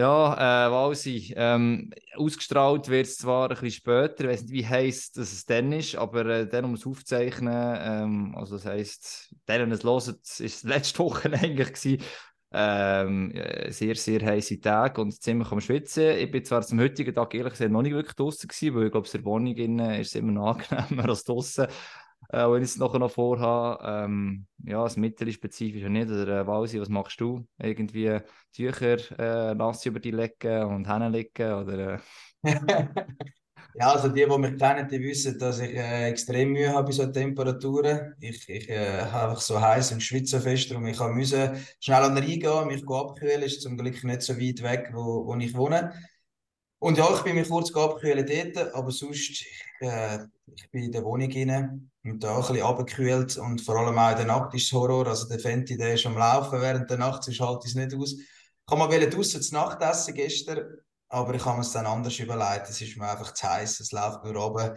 Ja, äh, Walsi. Ähm, ausgestrahlt wird es zwar ein bisschen später, ich weiß nicht, wie heiß es dann ist, aber äh, dann, um es aufzuzeichnen, ähm, also das heisst, denen es hören, ist es letzte Woche eigentlich gewesen, ähm, äh, sehr, sehr heiße Tage und ziemlich am Schwitzen. Ich bin zwar zum heutigen Tag ehrlich gesagt noch nicht wirklich draußen gewesen, weil ich glaube, in der Wohnung ist es immer angenehmer als draußen äh, wenn ich es nachher noch vorhabe. Ähm, ja, das Mittel ist spezifisch nicht. Oder äh, Walsi, was machst du? Irgendwie Tücher äh, nass über die legen und hinlegen? Oder, äh? ja, also die, die mich kennen, die wissen, dass ich äh, extrem Mühe habe bei so Temperaturen. Ich, ich äh, habe einfach so heiß und schwitze fest, und ich musste schnell an den Rhein gehen, mich abkühlen. Ist zum Glück nicht so weit weg, wo, wo ich wohne. Und ja, ich bin mich kurz abgekühlt dort, aber sonst, ich, äh, ich bin in der Wohnung rein und da ein bisschen abgekühlt und vor allem auch in der Nacht ist es Horror. Also der Fenty, der ist am Laufen während der Nacht, sonst halte ich es nicht aus. Ich kann mal draußen zu Nacht essen gestern, aber ich habe mir es dann anders überlegt. Es ist mir einfach zu heiß, es läuft nur oben.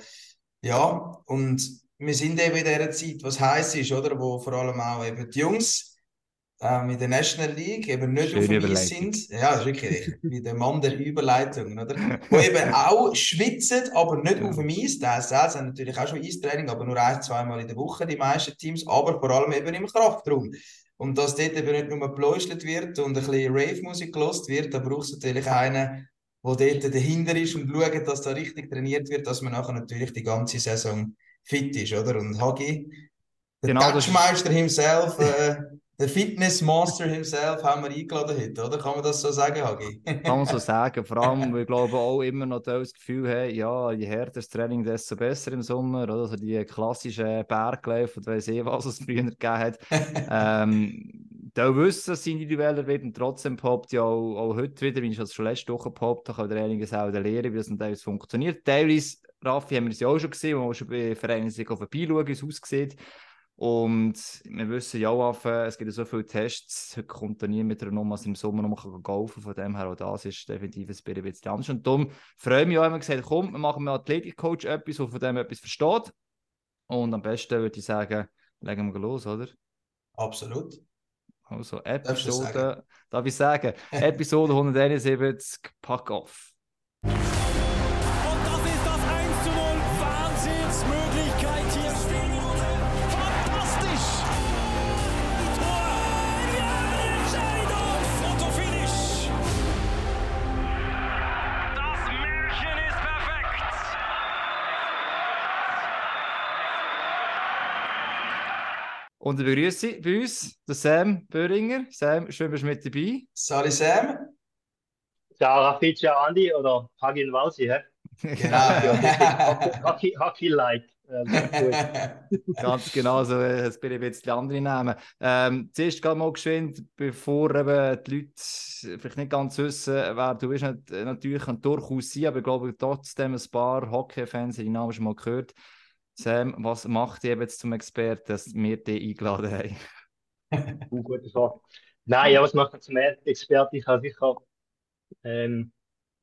Ja, und wir sind eben in dieser Zeit, was heiß ist, oder? Wo vor allem auch eben die Jungs ähm, in der National League eben nicht Schöne auf dem Eis sind. Ja, das ist wirklich wie der Mann der Überleitungen, oder? Wo eben auch schwitzen, aber nicht ja. auf dem Eis. Die SLs haben natürlich auch schon Eistraining, aber nur ein, zweimal in der Woche, die meisten Teams, aber vor allem eben im Kraftraum. Und dass dort eben nicht nur gepläustert wird und ein bisschen Rave-Musik gelost wird, da braucht es natürlich einen, der dort dahinter ist und schaut, dass da richtig trainiert wird, dass man nachher natürlich die ganze Saison fit ist, oder? Und Hagi, der genau, Touchmeister himself, äh, der Fitness-Monster himself haben wir eingeladen heute, oder? Kann man das so sagen, Hagi? Kann man so sagen. Vor allem, wir glauben auch immer noch das Gefühl haben, ja, je härter das Training, desto besser im Sommer. Oder? Also die klassischen Bergläufe und weiss ich, was es früher gegeben hat. ähm, da wissen, dass es individueller wird und trotzdem poppt ja auch, auch heute wieder, wie ich das schon letzte Woche poppt, da kann der einiges auch lernen, wie das teilweise funktioniert. Teilweise, Raffi, haben wir es ja auch schon gesehen, wo wir schon bei Vereinen vorbeischauen, wie es aussieht. Und wir wissen ja auch, es gibt so viele Tests, heute kommt da nie mit einer Nummer, im Sommer noch mal golfen Von dem her, auch das ist definitiv ein bisschen anders. Und darum freue ich mich auch immer gesagt, komm, wir machen mit Athletikcoach etwas, der von dem etwas versteht. Und am besten würde ich sagen, legen wir los, oder? Absolut. Also, Episode, darf ich sagen, Episode 171, Pack off. Und ich begrüße bei uns den Sam Böhringer. Sam, schön, bist du mit dabei. Sali Sam. Ciao Rafi, ciao Andi oder Hagin Walsi, hä? Genau. Hockey-like. Ganz genau, so es bin ein bisschen andere Namen. Ähm, zuerst gerade mal geschwind, bevor eben die Leute vielleicht nicht ganz wissen, wer du bist, natürlich kann durchaus sein, aber ich glaube trotzdem ein paar Hockey-Fans haben die Namen schon mal gehört. Sam, was macht dich jetzt zum Experten, dass wir dich eingeladen haben? uh, gute Frage. Nein, ja, was macht mich zum Experten? Ich habe sicher ähm,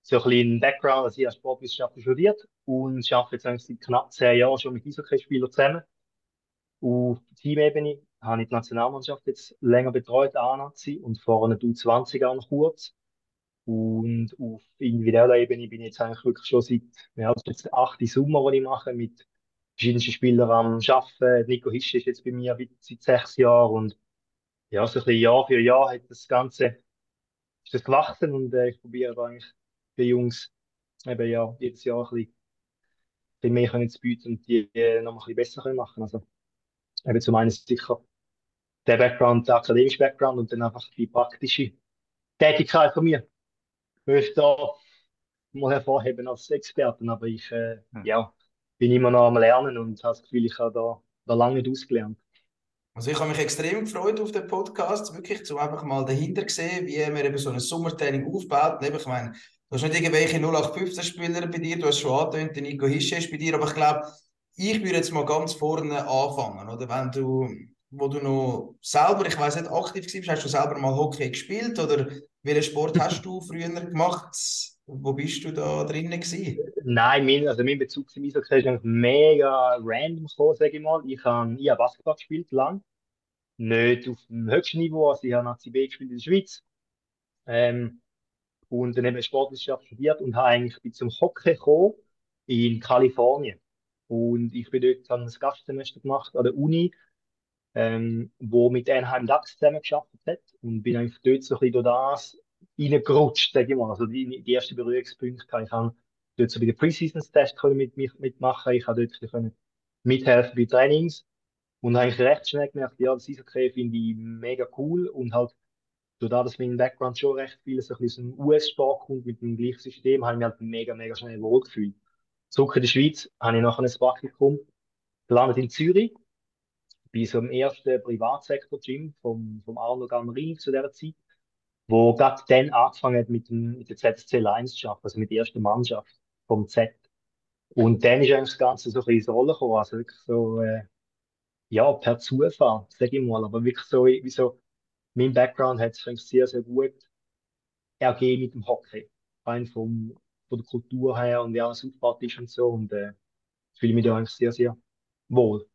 so ein bisschen Background, also ich habe Sportwissenschaften studiert und arbeite jetzt seit knapp zehn Jahren schon mit Eishockeyspielern zusammen. Auf Teamebene habe ich die Nationalmannschaft jetzt länger betreut, A-Nazi, und vorher eine U20 auch noch kurz. Und auf individueller Ebene bin ich jetzt eigentlich wirklich schon seit, ja, das jetzt der achte Sommer, den ich mache, mit verschiedenste Spieler am Arbeiten. Nico Hisch ist jetzt bei mir seit sechs Jahren und ja, so ein bisschen Jahr für Jahr hat das Ganze ist das gewachsen und äh, ich probiere eigentlich die Jungs eben ja jedes Jahr ein bisschen, ein bisschen mehr können zu bieten und die äh, noch ein bisschen besser können machen. Also eben zum einen sicher der Background, der akademische Background und dann einfach die praktische Tätigkeit von mir. Ich möchte da mal hervorheben als Experten, aber ich äh, ja bin immer noch am Lernen und habe das Gefühl, ich habe da, da lange nicht ausgelernt. Also ich habe mich extrem gefreut auf den Podcast, wirklich, um einfach mal dahinter zu sehen, wie man eben so ein Sommertraining aufbaut. ich meine, du hast nicht irgendwelche 0815-Spieler bei dir, du hast schon angetönt, der Nico Hische ist bei dir, aber ich glaube, ich würde jetzt mal ganz vorne anfangen, oder? Wenn du, wo du noch selber, ich weiß nicht, aktiv warst, hast du selber mal Hockey gespielt oder welchen Sport hast du früher gemacht? Wo bist du da drinnen gewesen? Nein, mein, also mein Bezug zum Eishockey ist eigentlich mega random gekommen, sage ich mal. Ich habe ich hab Basketball gespielt, lang. Nicht auf dem höchsten Niveau, also ich habe Nazi B gespielt in der Schweiz. Ähm, und dann eben Sportwissenschaft studiert und habe eigentlich bin zum Hockey gekommen in Kalifornien. Und ich bin dort dann ein Gastsemester gemacht an der Uni, ähm, wo mit Anaheim Ducks zusammengearbeitet hat und bin eigentlich dort so ein bisschen durch das reingerutscht, sage ich mal. Also die, die ersten Berührungspunkte ich haben dort so bei den Preseason-Tests mit, mit, mitmachen. Ich habe dort können mithelfen bei Trainings und habe eigentlich recht schnell gemerkt, ja, das Eishockey finde ich mega cool und halt durch das, dass mein Background schon recht viel so ein bisschen US-Sport kommt mit dem gleichen System, habe ich mich halt mega, mega schnell wohlgefühlt. Zurück in der Schweiz habe ich nachher ein Praktikum gelandet in Zürich, bei so einem ersten Privatsektor-Gym vom, vom Arno Gammerini zu dieser Zeit, wo gerade dann angefangen hat mit, dem, mit der ZSC Lions zu arbeiten, also mit der ersten Mannschaft vom Z. Und dann ist eigentlich das Ganze so ein bisschen ins Rollen gekommen, also wirklich so, äh, ja, per Zufall, sage ich mal, aber wirklich so, wie so, mein Background hat sich sehr, sehr gut ergeben mit dem Hockey. Rein vom, von der Kultur her und wie alles aufgebaut ist und so. Und äh, fühle mich da eigentlich sehr, sehr wohl.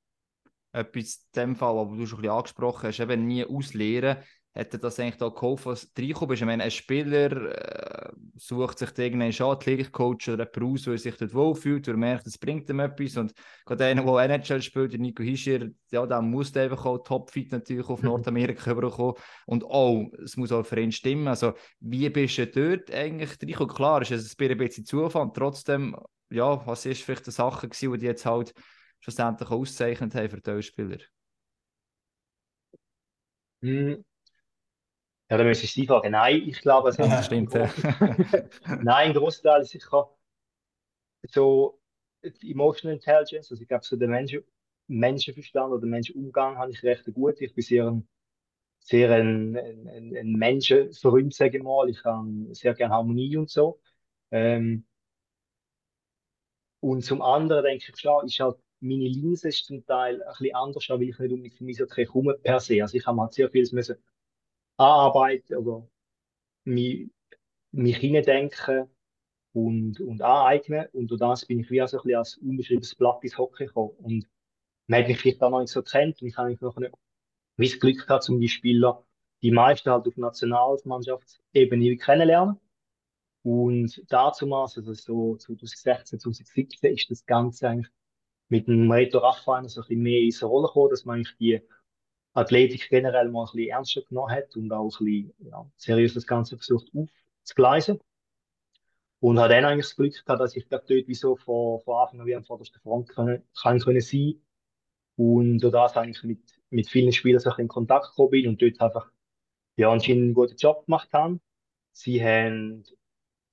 Etwas in dem Fall, aber du schon ein bisschen angesprochen hast, eben nie ausleeren hätte das eigentlich da geholfen, was du reingekommen bist? Ich meine, ein Spieler äh, sucht sich irgendeinen Schadlich-Coach oder jemanden aus, der sich dort wohlfühlt, der merkt, es bringt ihm etwas. Und gerade einer, der NHL spielt, der Nico Hischier, ja, der muss einfach auch topfit natürlich auf mhm. Nordamerika überkommen. Und auch, es muss auch für ihn stimmen. Also, wie bist du dort eigentlich reingekommen? Klar, ist es ein bisschen Zufall. Trotzdem, ja, was ist vielleicht eine Sache gewesen, die jetzt halt schlussendlich auszeichnet haben für die Spieler? Mm, ja, dann müsste ich Sie fragen. Nein, ich glaube, es Ja, stimmt. Ja. Nein, ein Großteil ist sicher so die Emotional Intelligence, also ich glaube, so der Menschen, Menschenverstand oder Menschenumgang habe ich recht gut. Ich bin sehr ein, sehr ein, ein, ein Menschenfreund, sage ich mal. Ich habe sehr gerne Harmonie und so. Ähm, und zum anderen denke ich schon, ist halt, meine Linse ist zum Teil ein bisschen anders, weil ich nicht unbedingt für mich so komme per se. Also ich habe halt sehr vieles müssen anarbeiten oder mich, mich hineindenken und, und aneignen. Und durch das bin ich wie so ein bisschen als unbeschriebenes Blatt ins Hockey gekommen. Und man hat mich vielleicht auch noch nicht so kennt und ich habe noch nicht wie das Glück gehabt, um die Spieler, die meisten halt auf Nationalmannschaftsebene kennenlernen. Und damals, also so 2016, 2017, ist das Ganze eigentlich mit dem Reto Raffaele so ein bisschen mehr ins Rollen gekommen, dass man eigentlich die Athletik generell mal ein bisschen ernster genommen hat und auch ein bisschen ja, seriös das Ganze versucht aufzugleisen. Und hat dann eigentlich das Glück gehabt, dass ich dort wie so von, von Anfang an wie am vordersten Front können, kann können sein und durch das eigentlich mit, mit vielen Spielern in Kontakt gekommen bin und dort einfach ja, anscheinend einen guten Job gemacht haben. Sie haben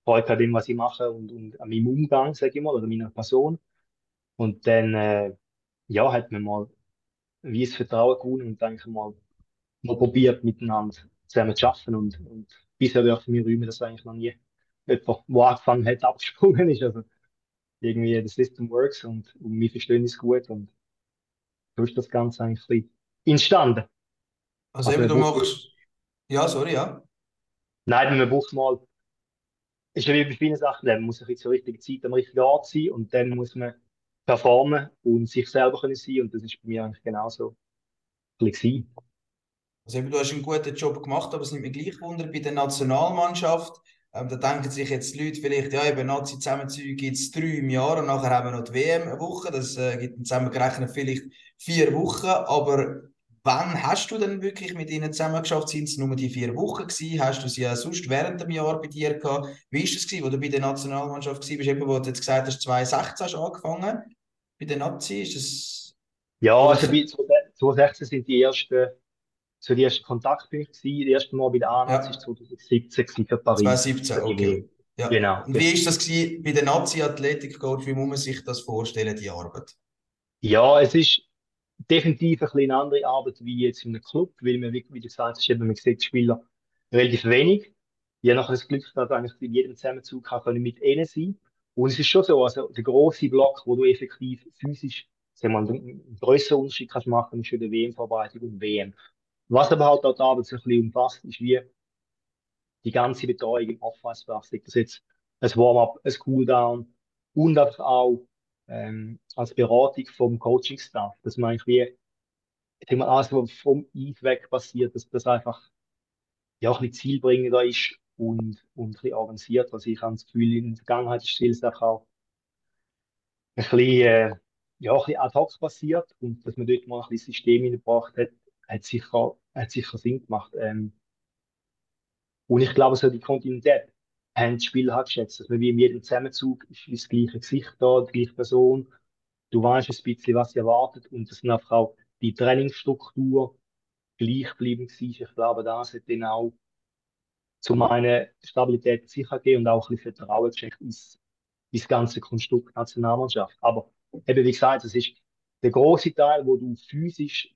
Freude an dem, was ich mache und, und an meinem Umgang, sage ich mal, oder meiner Person. Und dann, äh, ja, hat man mal wie es Vertrauen gewonnen und eigentlich mal, mal probiert, miteinander zusammen zu arbeiten. Und, und bisher dürfen wir rühmen, dass eigentlich noch nie jemand, der angefangen hat, abgesprungen ist. Also irgendwie, das System works und, und wir verstehen es gut und so ist das Ganze eigentlich entstanden. Also, also eben, du machst. Ja, sorry, ja. Nein, man braucht mal. Ist ja wie bei vielen Sachen, man muss sich zur richtigen Zeit am richtigen Ort sein und dann muss man performen und sich selber können sein und das ist bei mir eigentlich genauso ein Also eben, du hast einen guten Job gemacht, aber es nimmt mich gleich Wunder bei der Nationalmannschaft. Ähm, da denken sich jetzt die Leute vielleicht, ja, eben Nazi-Zusammenzüge gibt es drei im Jahr und nachher haben wir noch die WM-Woche. Das äh, gibt zusammengerechnet vielleicht vier Wochen. Aber wann hast du denn wirklich mit ihnen zusammengeschafft? Sind es nur die vier Wochen gewesen? Hast du sie ja sonst während dem Jahr bei dir gehabt? Wie ist das gewesen, wo du bei der Nationalmannschaft warst? Eben, wo du jetzt gesagt hast, 2016 hast du angefangen bei der Nazi? Ist das... Ja, also bei 2016 sind die ersten, so die ersten Kontaktpunkte gewesen. Das erste Mal bei der A-Nazi ja. 2017 für Paris. 2017, okay. Ja. Genau. Und wie ist das gewesen bei der Nazi-Athletik-Coach? Wie muss man sich das vorstellen, die Arbeit? Ja, es ist definitiv ein bisschen eine andere Arbeit wie jetzt in einem Club, weil man, wie, wie du gesagt hast, man sieht die Spieler relativ wenig. Ich habe nachher das Glück, dass ich eigentlich in jedem Zusammenzug kann mit ihnen sein Und es ist schon so, also der große Block, wo du effektiv physisch sagen wir, einen größeren Unterschied kannst machen, ist schon die WM-Vorbereitung und WM. Was aber halt dort Arbeit so ein bisschen umfasst, ist wie die ganze Betreuung im Off-Ice-Bereich. Das jetzt ein Warm-up, ein Cooldown und einfach auch ähm, als Beratung vom Coaching-Staff, dass man eigentlich wie, mal, alles, was vom Eid weg passiert, dass das einfach ja, ein bisschen zielbringender ist und, und ein bisschen avanciert. Also ich habe das Gefühl, in der Vergangenheit ist vieles auch ein bisschen, äh, ja, ein bisschen ad hoc passiert und dass man dort mal ein bisschen System hineingebracht hat, hat sicher, hat sicher Sinn gemacht. Ähm, und ich glaube, so die Kontinuität haben die Spieler halt geschätzt, dass man wie in jedem Zusammenzug ist das gleiche Gesicht da, die gleiche Person. Du weißt ein bisschen, was sie erwartet und dass dann einfach auch die Trainingsstruktur gleichbleibend war. Ich glaube, das hat dann auch zu meiner Stabilität sicher gegeben und auch ein bisschen Vertrauen geschenkt ins, ins ganze Konstrukt Nationalmannschaft. Aber eben, wie gesagt, es ist der große Teil, wo du physisch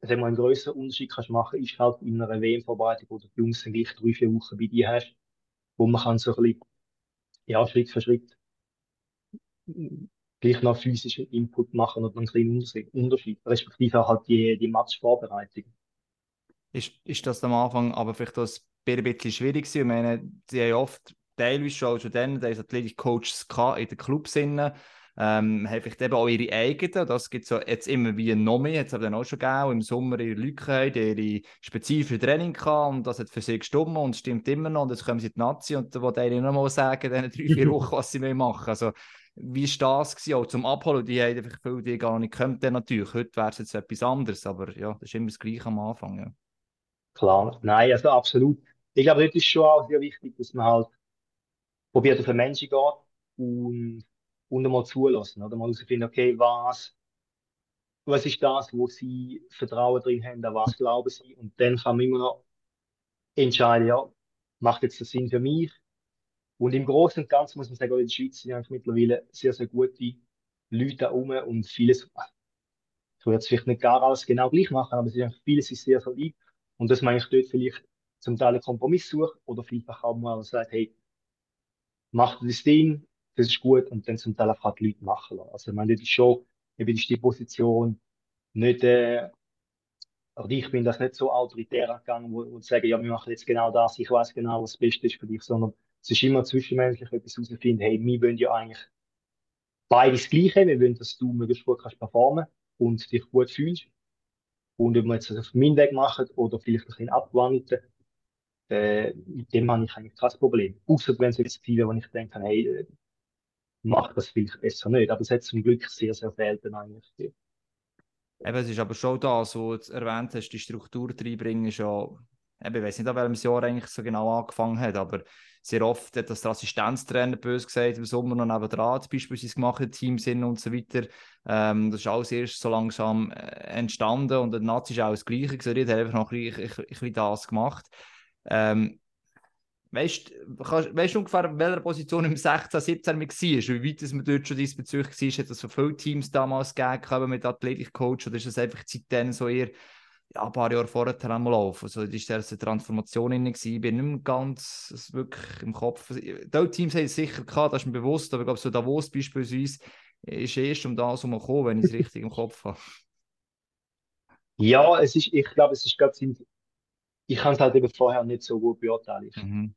sagen einen größeren Unterschied kannst machen, ist halt in einer WM-Vorbereitung, wo du die Jungs dann gleich drei, vier Wochen bei dir hast, wo man kann so ein bisschen, ja, Schritt für Schritt gleich noch physischen Input machen und einen kleinen Unterschied, respektive halt die, die Matchvorbereitung. Ist, ist das am Anfang aber vielleicht das ein bisschen schwierig gewesen? Ich meine, sie haben oft teilweise schon, schon dann, da ist Athletic Coaches in den Clubs ähm, haben vielleicht eben auch ihre eigenen, das gibt es ja jetzt immer wie noch mehr, jetzt haben dann auch schon gegeben, im Sommer ihre Leute die ihre spezifische Training hatten und das hat für sie gestimmt und stimmt immer noch und jetzt kommen sie in die Nazi und da wollte ich noch mal sagen, diesen drei, vier Wochen, was sie machen Also wie war das gewesen, auch zum Abholen? Die haben einfach viele, die gar nicht können, natürlich. Heute wäre es jetzt etwas anderes, aber ja, das ist immer das Gleiche am Anfang. Ja. Klar, nein, also absolut. Ich glaube, das ist schon auch sehr wichtig, dass man halt probiert auf den Menschen geht und, und einmal zulassen, oder? Mal herausfinden, okay, was, was ist das, wo sie Vertrauen drin haben, an was glauben sie? Und dann kann man immer noch entscheiden, ja, macht jetzt das Sinn für mich? Und im Großen und Ganzen muss man sagen, in der Schweiz sind eigentlich mittlerweile sehr, sehr gute Leute da rum und vieles, ich würde es vielleicht nicht gar alles genau gleich machen, aber es ist vieles ist sehr, sehr lieb und dass man eigentlich dort vielleicht zum Teil einen Kompromiss sucht oder vielfach auch mal sagt, hey, mach das Ding, das ist gut und dann zum Teil einfach die Leute machen lassen. Also ich meine, das ist schon, eben ist die Position nicht, äh, oder ich bin das nicht so autoritär angegangen, wo, wo sagen, ja, wir machen jetzt genau das, ich weiß genau, was das Beste ist für dich, sondern es ist immer zwischenmenschlich etwas herausfinden, hey, wir wollen ja eigentlich beides Gleiche, wir wollen, dass du möglichst gut kannst performen und dich gut fühlst. Und ob wir jetzt das auf meinen Weg machen oder vielleicht ein bisschen abwandeln, äh, mit dem habe ich eigentlich kein Problem. Außer wenn es jetzt Ziele, wo ich denke, hey, äh, mach das vielleicht besser nicht. Aber es hat zum Glück sehr, sehr selten eigentlich gegeben. Eben, es ist aber schon da, so du erwähnt hast, die Struktur reinbringen, ja, eben, ich weiß nicht, an welchem Jahr eigentlich so genau angefangen hat, aber sehr oft hat das der Assistenztrainer bös gesagt, im Sommer noch nebenan beispielsweise gemacht, Teams sind und so weiter. Ähm, das ist alles erst so langsam äh, entstanden und der Nazi ist auch das Gleiche gewesen, er hat einfach noch ein bisschen, ein bisschen das gemacht. Ähm, weißt du ungefähr, in welcher Position im 16, 17 man war? Wie weit dass man dort schon diesbezüglich war? Hat es so viele Teams damals gegeben mit Athletikcoach oder ist das einfach seitdem so eher ja, ein paar Jahre vorher am Laufen? Also, das war eine Transformation in Ich bin nicht mehr ganz wirklich im Kopf. Die Teams haben es sicher gehabt, das ist mir bewusst, aber ich glaube, so Davos beispielsweise ist erst um das herum wenn ich es richtig im Kopf habe. Ja, es ist, ich glaube, es ist gerade ich kann es halt eben vorher nicht so gut beurteilen. Mhm.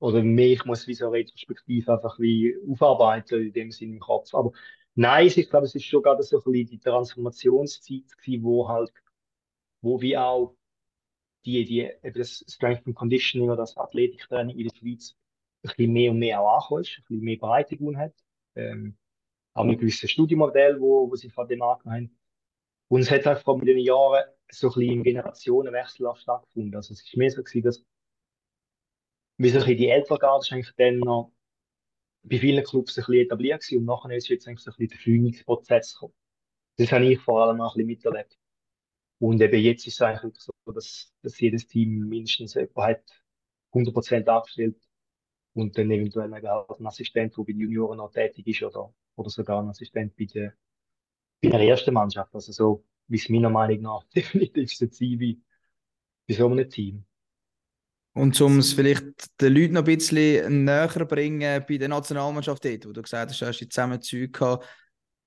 Oder mehr, ich muss wie so retrospektiv einfach wie aufarbeiten in dem Sinne im Kopf. Aber nein, ich glaube, es ist schon gerade so ein bisschen die Transformationszeit gewesen, wo halt, wo wie auch die, die, eben das Strength and Conditioning oder das Athletiktraining in der Schweiz ein bisschen mehr und mehr auch angekommen ist, ein bisschen mehr Bereitigung hat. Ähm, auch mit gewissen Studienmodell, wo, wo sie von dem angenommen haben. Und es hat halt vor den Jahren so ein bisschen im Generationenwechsel auch stattgefunden. Also es ist mehr so gewesen, dass wie so ein bisschen die ältere Garde ist eigentlich dann noch bei vielen Clubs ein bisschen etabliert gewesen und nachher ist jetzt eigentlich so ein bisschen der Führungsprozess gekommen. Das habe ich vor allem auch ein bisschen miterlebt. Und eben jetzt ist es eigentlich so, dass, dass jedes Team mindestens jemand hat 100% abgestellt und dann eventuell auch ein Assistent, der bei den Junioren noch tätig ist oder, oder sogar ein Assistent bei der, bei der ersten Mannschaft. Also so wie es meiner Meinung nach definitiv sein wie bei so einem Team. Und um es vielleicht den Leuten noch ein bisschen näher bringen bei der Nationalmannschaft dort, wo du gesagt hast, du hast zusammen Zeug gehabt,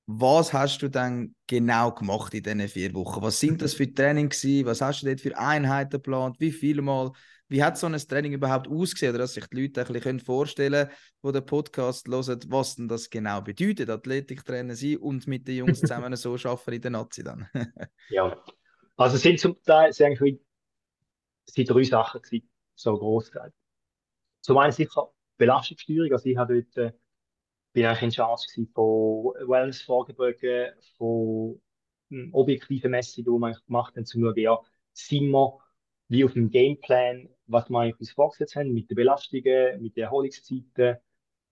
was hast du dann genau gemacht in diesen vier Wochen? Was sind das für Training? Was hast du dort für Einheiten geplant? Wie viel Mal? Wie hat so ein Training überhaupt ausgesehen? Oder dass sich die Leute ein bisschen vorstellen können, die den Podcast hören, was denn das genau bedeutet, Athletiktrainer sein und mit den Jungs zusammen so arbeiten in der Nazi dann. ja, also sind zum Teil sind eigentlich sind drei Sachen gewesen, so groß gesagt. zum einen sicher Belastungssteuerung. Also ich habe dort, äh, bin eigentlich in Charge von Wellness-Fragebögen, von hm, objektiven Messungen, die eigentlich gemacht haben, zum schauen, ja, sind wir wie auf dem Gameplan, was wir eigentlich uns vorgesetzt haben, mit den Belastungen, mit den Erholungszeiten,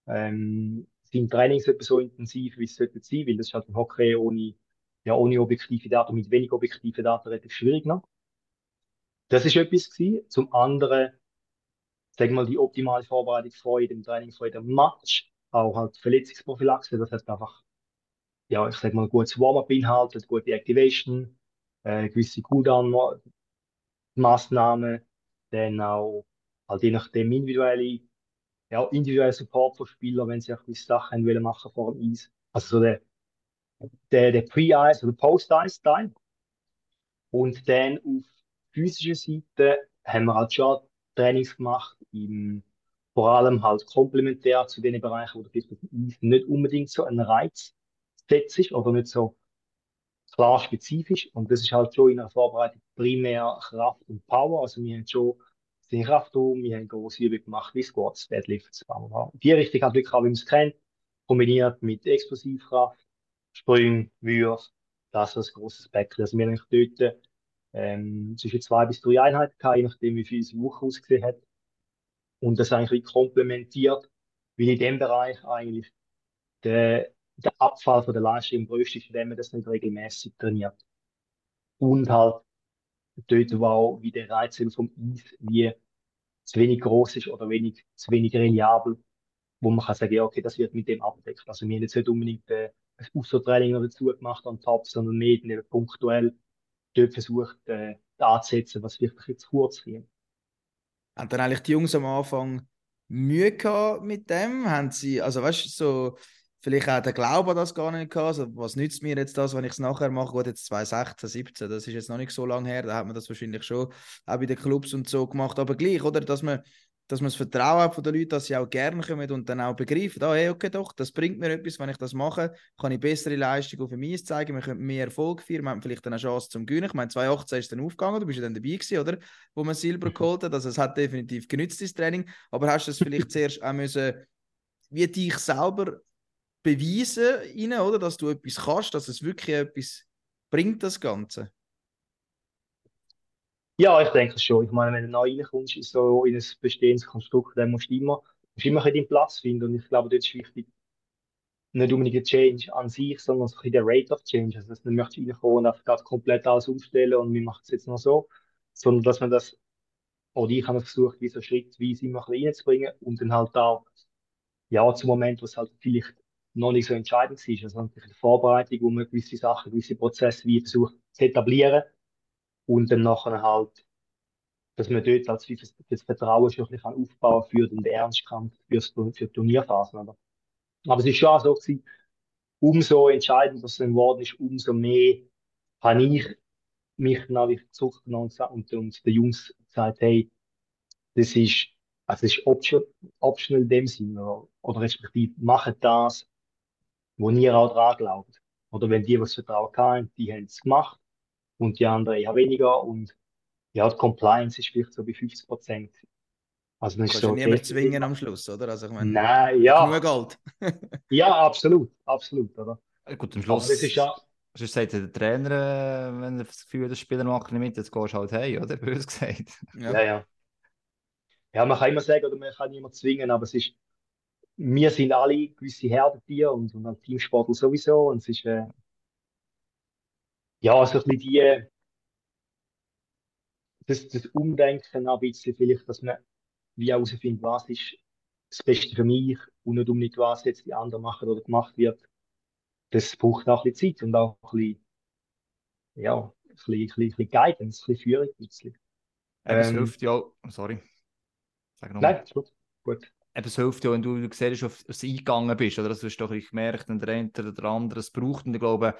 ähm, sind Trainings so intensiv, wie es sollte sein, weil das ist halt im Hockey ohne, ja, ohne objektive Daten, mit wenig objektiven Daten relativ schwierig noch. Das ist etwas gewesen. Zum anderen, wir mal, die optimale Vorbereitung vor jedem Training, vor jedem Match, auch halt Verletzungsprophylaxe, das heißt einfach, ja, ich sag mal, gutes Warm-up beinhaltet, gute Activation, äh, gewisse Cooldown-Maßnahmen, dann auch halt je nachdem individuelle, ja, individuelle Support von Spielern, wenn sie auch gewisse Sachen wollen machen vor dem Eis. Also so der, der, der Pre-Ice oder Post-Ice-Teil. Und dann auf physischer Seite haben wir halt schon Trainings gemacht, im, vor allem halt komplementär zu den Bereichen, wo der vielleicht nicht unbedingt so ein Reiz setzt oder nicht so klar spezifisch. Und das ist halt schon in der Vorbereitung primär Kraft und Power. Also wir haben schon den Kraftraum, wir haben große Übungen gemacht, wie Squats, Deadlifts, Die Richtung halt wirklich auch, wie man es kennt, kombiniert mit Explosivkraft, Sprüngen, Würfe, das ist ein grosses Becken. Also wir haben dort ähm, zwischen zwei bis drei Einheiten gehabt, je nachdem, wie viel es Woche ausgesehen hat. Und das eigentlich komplementiert, weil in dem Bereich eigentlich der, der Abfall von der Leistung am größten ist, wenn man das nicht regelmäßig trainiert. Und halt dort, wo auch wie der Reiz vom Eis wie zu wenig groß ist oder wenig, zu wenig reliabel, wo man kann sagen, ja, okay, das wird mit dem abgedeckt. Also wir haben jetzt nicht unbedingt äh, ein Ausdauertraining dazu gemacht an Top, sondern mehr punktuell dort versucht äh, anzusetzen, was wirklich jetzt kurz kommt. Haben dann eigentlich die Jungs am Anfang Mühe gehabt mit dem? Haben sie, also weißt du, so vielleicht auch der Glaube an das gar nicht gehabt. Also, was nützt mir jetzt das, wenn ich es nachher mache? Gut, jetzt 2016, 17, das ist jetzt noch nicht so lange her. Da hat man das wahrscheinlich schon auch bei den Clubs und so gemacht. Aber gleich, oder? Dass man dass man das Vertrauen hat von den Leuten, dass sie auch gerne kommen und dann auch begreifen, ah, hey, okay, doch, das bringt mir etwas, wenn ich das mache, kann ich bessere Leistung auf mich zeigen, wir können mehr Erfolg feiern, wir haben vielleicht eine Chance zum Gewinnen. Ich meine, 2018 ist dann aufgegangen, du bist ja dann dabei gewesen, oder? Wo man Silber geholt hat, also es hat definitiv genützt, das Training, aber hast du es vielleicht zuerst auch müssen, wie dich selber beweisen, rein, oder? Dass du etwas kannst, dass es wirklich etwas bringt, das Ganze? Ja, ich denke schon. Ich meine, wenn du neu reinkommst in so in ein bestehendes Konstrukt, dann musst du immer, musst immer deinen Platz finden. Und ich glaube, dort ist wichtig, nicht unbedingt der Change an sich, sondern so der Rate of Change. Also, dass du nicht reinkommen und einfach komplett alles umstellen und wir machen es jetzt noch so, sondern dass man das, oder ich habe versucht, wie so schrittweise immer ein reinzubringen und dann halt auch, ja, zum Moment, wo es halt vielleicht noch nicht so entscheidend ist, also in der Vorbereitung, wo man gewisse Sachen, gewisse Prozesse wie versucht zu etablieren und dann nachher halt, dass man dort als das, das Vertrauen schon ein bisschen aufbauen für den Ernstkampf, für, die Turnierphasen. Oder? Aber es ist schon so gewesen, umso entscheidender es dann geworden ist, umso mehr habe ich mich nach zurückgenommen und, und den Jungs gesagt, hey, das ist, also das ist optional, optional in dem Sinne, oder, oder respektive, machen das, wo ihr auch dran glaubt. Oder wenn die, was Vertrauen haben, die haben es gemacht und die anderen eher weniger. Und ja, die Compliance ist vielleicht so bei 50 Prozent. Also das ist so ja niemand zwingen am Schluss, oder? Also ich meine, Nein, ja. Genug Geld. ja, absolut, absolut, oder? Gut, am Schluss. das ist ja, Sonst sagt der Trainer, äh, wenn er das Gefühl hat, der Spieler macht nicht mit, jetzt gehst du halt hey, oder? Bös gesagt. Ja. ja, ja. Ja, man kann immer sagen, oder man kann niemand zwingen, aber es ist, wir sind alle gewisse Herdentiere und, und ein Teamsportler sowieso. Und es ist, äh, ja, so ein bisschen die, das, das Umdenken ein bisschen, vielleicht, dass man wie herausfindet, was ist das Beste für mich und nicht unbedingt, was jetzt die anderen machen oder gemacht wird. Das braucht auch ein bisschen Zeit und auch ein bisschen, ja, ein bisschen, ein bisschen, ein bisschen Guidance, ein bisschen Führung. Ein bisschen. Ähm, es hilft ja, sorry. Sag noch Nein, ist gut. gut. es hilft ja, wenn du, du siehst, auf es eingegangen bist, oder? Das hast du doch gemerkt, wenn der eine oder der andere es braucht. Und ich glaube,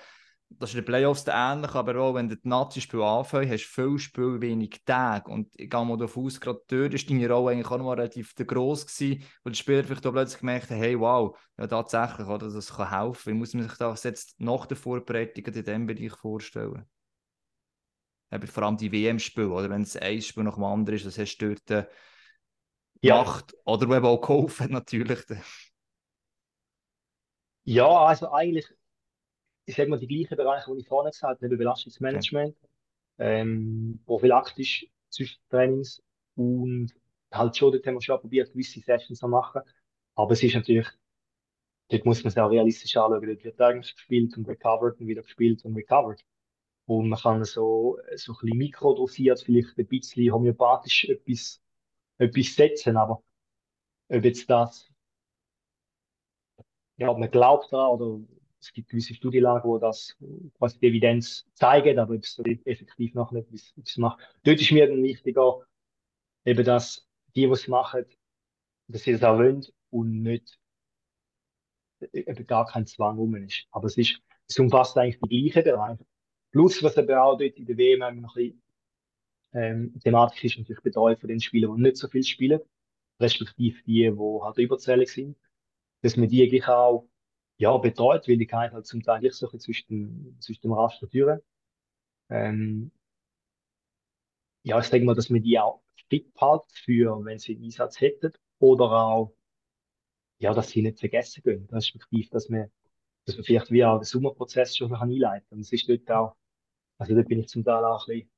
das ist in den Playoffs ähnlich, aber auch wenn du die Nazi-Spiel anfängst, hast du viel Spiel, wenig Tage. Und ich gehe mal davon aus, gerade dort war deine Rolle eigentlich auch noch relativ groß gewesen, weil die Spieler vielleicht auch plötzlich gemerkt haben, hey, wow, ja tatsächlich, oder, das kann helfen. Wie muss man sich das jetzt nach der Vorbereitung in diesem Bereich vorstellen? Aber vor allem die WM-Spiele, oder wenn es ein Spiel nach dem anderen ist, das hast du dort, Ja. gemacht oder eben auch geholfen natürlich. Ja, also eigentlich, ich sage mal, die gleichen Bereiche, die ich vorhin gesagt habe, neben Belastungsmanagement, ähm, prophylaktisch Zwischentrainings und halt schon, dort haben wir schon probiert, gewisse Sessions zu machen. Aber es ist natürlich, dort muss man es auch realistisch anschauen. Dort wird eigentlich gespielt und recovered und wieder gespielt und recovered. Und man kann so, so ein bisschen mikrodosiert, vielleicht ein bisschen homöopathisch etwas, etwas setzen, aber ob jetzt das, ja, ob man glaubt daran oder es gibt gewisse Studienlagen, wo das quasi die Evidenz zeigen, aber ob es effektiv noch nicht etwas etwas macht. Dort ist mir dann wichtiger, eben, dass die, die es machen, dass sie das auch wollen und nicht eben gar kein Zwang rum ist. Aber es ist, es umfasst eigentlich die gleichen Bereiche. Plus, was eben auch dort in der WM noch ein bisschen ähm, thematisch ist, natürlich Betreuung von den Spielern, die nicht so viel spielen, respektive die, die halt überzählig sind, dass man die eigentlich auch ja, betreut, weil die gehen halt zum Teil nicht so ein zwischen, zwischen dem Raster Türen. Ähm, ja, ich denke mal, dass man die auch fit hält für, wenn sie einen Einsatz hätten, oder auch, ja, dass sie nicht vergessen gehen, respektive, dass man, dass man vielleicht wie auch den Sommerprozess schon kann einleiten kann. Und es ist dort auch, also dort bin ich zum Teil auch ein bisschen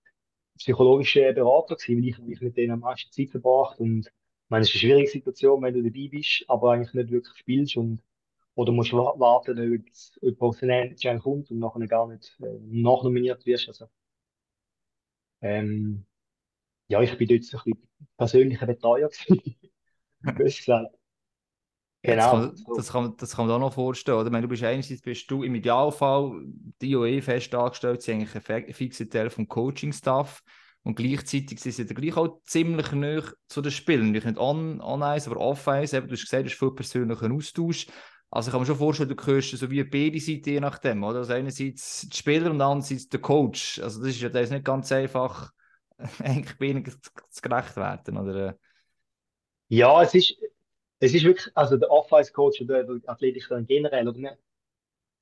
psychologischer Berater gewesen, weil ich, weil ich mit denen am meisten Zeit verbracht und ich meine, es ist eine schwierige Situation, wenn du dabei bist, aber eigentlich nicht wirklich spielst und oder musst wa- warten, ob aus den Endschein kommt und nachher gar nicht äh, nachnominiert wirst. Also, ähm, ja, ich bin dort so ein bisschen persönlicher Betreuer gewesen, gesagt. Ja, das, Genau. kann, das, kann, das kann man auch noch vorstellen. Oder? Ich meine, du bist einerseits bist du im Idealfall die OE fest angestellt, sie eigentlich ein fi- fixer Teil vom Coaching-Staff und gleichzeitig sind sie dann gleich auch ziemlich nah zu den Spielern. Nicht on, on aber off Ice. Eben, du hast gesagt, es ist viel persönlicher Austausch. Also ich kann mir schon vorstellen, du gehörst so wie beide Seiten je nachdem. Oder? Also einerseits die Spieler und andererseits der Coach. Also das ist ja das ist nicht ganz einfach, eigentlich beiden zu gerecht werden. Oder? Ja, es ist, es ist wirklich, also der Off-Ice-Coach oder der Athletiktrainer generell, oder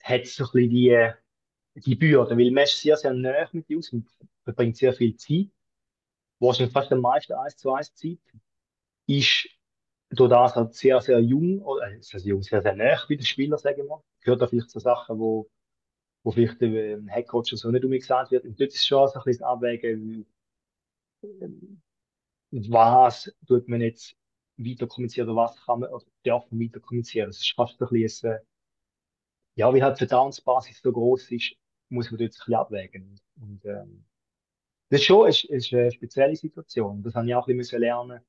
hat so ein bisschen die, äh, die Bürde, weil man ist sehr, sehr nah mit Jungs und verbringt sehr viel Zeit. Wahrscheinlich fast am meisten 1 zu 1 Zeit. Ist durch das halt sehr, sehr jung, oder äh, sehr, jung, sehr, sehr nah bei den Spielern, sagen wir mal. Gehört da vielleicht zu Sachen, wo, wo vielleicht dem Headcoach so nicht umgesagt wird. Und dort ist schon so ein bisschen Abwägen, ähm, was tut man jetzt weiter kommunizieren oder was kann man oder darf man weiter kommunizieren. Das ist fast ein bisschen, äh, ja, wie halt die Vertrauensbasis so groß ist, muss man dort ein bisschen abwägen. Und, ähm, das schon ist, ist eine spezielle Situation. Das habe ich auch ein bisschen lernen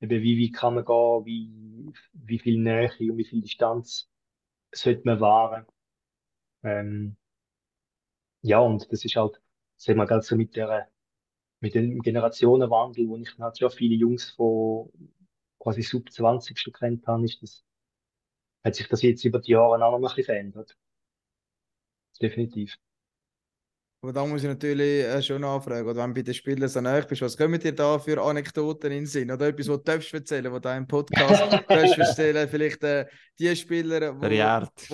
eben wie, wie kann man gehen, wie, wie viel Nähe und wie viel Distanz sollte man wahren. Ähm, ja, und das ist halt, sagen wir, ganz so mit der, mit dem Generationenwandel, wo ich dann halt schon viele Jungs von quasi sub 20 schon kennt habe, ist das, hat sich das jetzt über die Jahre auch noch ein bisschen verändert. Definitiv. Aber da muss ich natürlich äh, schon nachfragen, oder wenn du bei den Spielern so nahe bist, was kommen dir da für Anekdoten in den Sinn? Oder etwas, was du darfst erzählen, was du im Podcast darfst erzählen? Vielleicht äh, die Spieler, die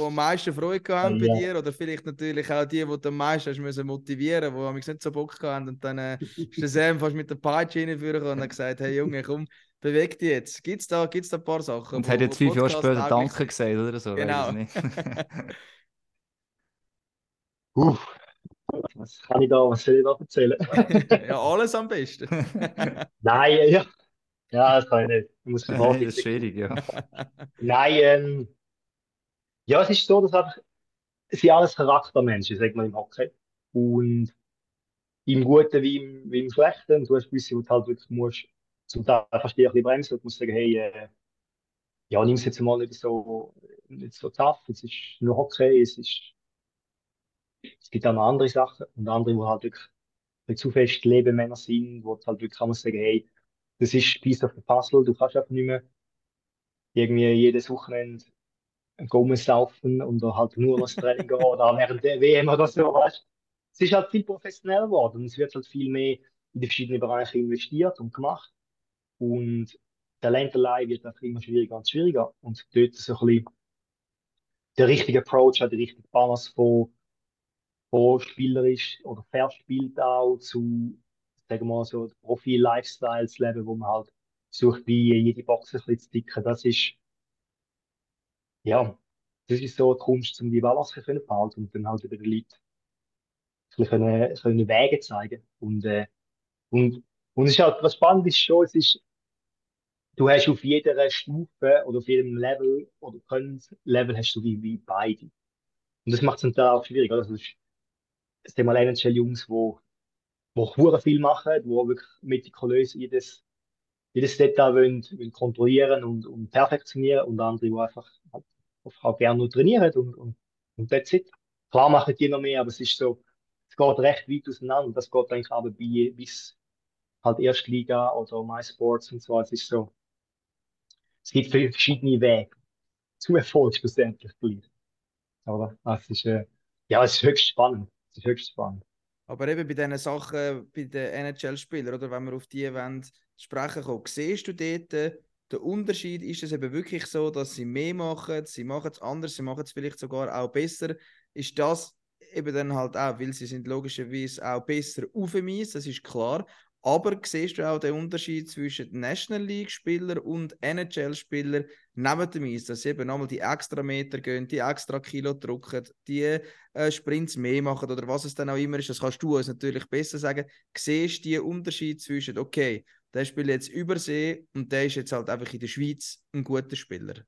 am meisten Freude haben bei dir, oder vielleicht natürlich auch die, die du am meisten hast müssen motivieren, die am nicht so Bock haben und dann äh, ist der Sam fast mit der Peitsche reinführen und hat gesagt, hey Junge, komm, beweg dich jetzt. Gibt es da, gibt's da ein paar Sachen? Und wo- hat jetzt fünf Jahre später Danke gesagt oder so. Genau. ich nicht. Uff, was kann ich da, was soll ich da erzählen? ja, alles am besten. Nein, ja. Ja, das kann ich nicht. Ich muss Nein, das ist schwierig, ja. Nein, ähm, ja, es ist so, dass einfach, es sind alles Charaktermenschen, sagt man im Hockey. Und im Guten wie im, wie im Schlechten. Und du hast gewisse, wo du halt wirklich musst, zum Teil fast ein bisschen bremsen und musst sagen, hey, äh, ja, nimm es jetzt mal nicht so, nicht so tough. Es ist nur Hockey, es ist, es gibt auch noch andere Sachen. Und andere, wo halt wirklich bisschen zu fest Lebemänner sind, wo du halt wirklich kann man sagen, hey, das ist Piece of the Puzzle, du kannst einfach nicht mehr irgendwie jedes Wochenende Gomez saufen und halt nur ins Training gehen oder während der WM oder so, weißt Es ist halt viel professioneller geworden und es wird halt viel mehr in die verschiedenen Bereiche investiert und gemacht und Talenterlei wird einfach immer schwieriger und schwieriger und dort so ein bisschen der richtige Approach, auch die richtige Balance von, von spielerisch oder verspielt auch zu, sagen wir mal so, Profi-Lifestyle zu leben, wo man halt versucht wie jede Box ein bisschen zu dicken. Das ist, ja, das ist so die Kunst, um die Balance zu behalten und dann halt über die Leute ein können, können Wege zeigen. Und, äh, und, und es ist halt, was spannend ist schon, es ist, du hast auf jeder Stufe oder auf jedem Level oder Level hast du wie, wie beide. Und das macht es dann auch schwierig. Also, es ist, sind mal NHL-Jungs, wo, hure viel machen, wo wirklich metikulös jedes, jedes Detail wollen, wollen kontrollieren und, und perfektionieren und andere, die einfach halt, auch gerne nur trainieren und, und, und that's it. Klar machen die noch mehr, aber es ist so, es geht recht weit auseinander. Das geht eigentlich aber bei, bis halt Erstliga oder MySports und so. Es ist so, es gibt verschiedene Wege zum Erfolg schlussendlich. Aber es ist, äh, ja, es ist höchst spannend. Es ist höchst spannend. Aber eben bei diesen Sachen, bei den NHL-Spielern, oder wenn wir auf die wollen, sprechen kommen, siehst du dort äh, den Unterschied? Ist es eben wirklich so, dass sie mehr machen, sie machen es anders, sie machen es vielleicht sogar auch besser? Ist das eben dann halt auch, weil sie sind logischerweise auch besser auf dem Eis, das ist klar. Aber siehst du auch den Unterschied zwischen National League-Spielern und NHL-Spielern neben dem Eis, dass sie eben nochmal die extra Meter gehen, die extra Kilo drücken, die äh, Sprints mehr machen oder was es dann auch immer ist, das kannst du uns natürlich besser sagen. Siehst du den Unterschied zwischen, okay, der spielt jetzt Übersee und der ist jetzt halt einfach in der Schweiz ein guter Spieler?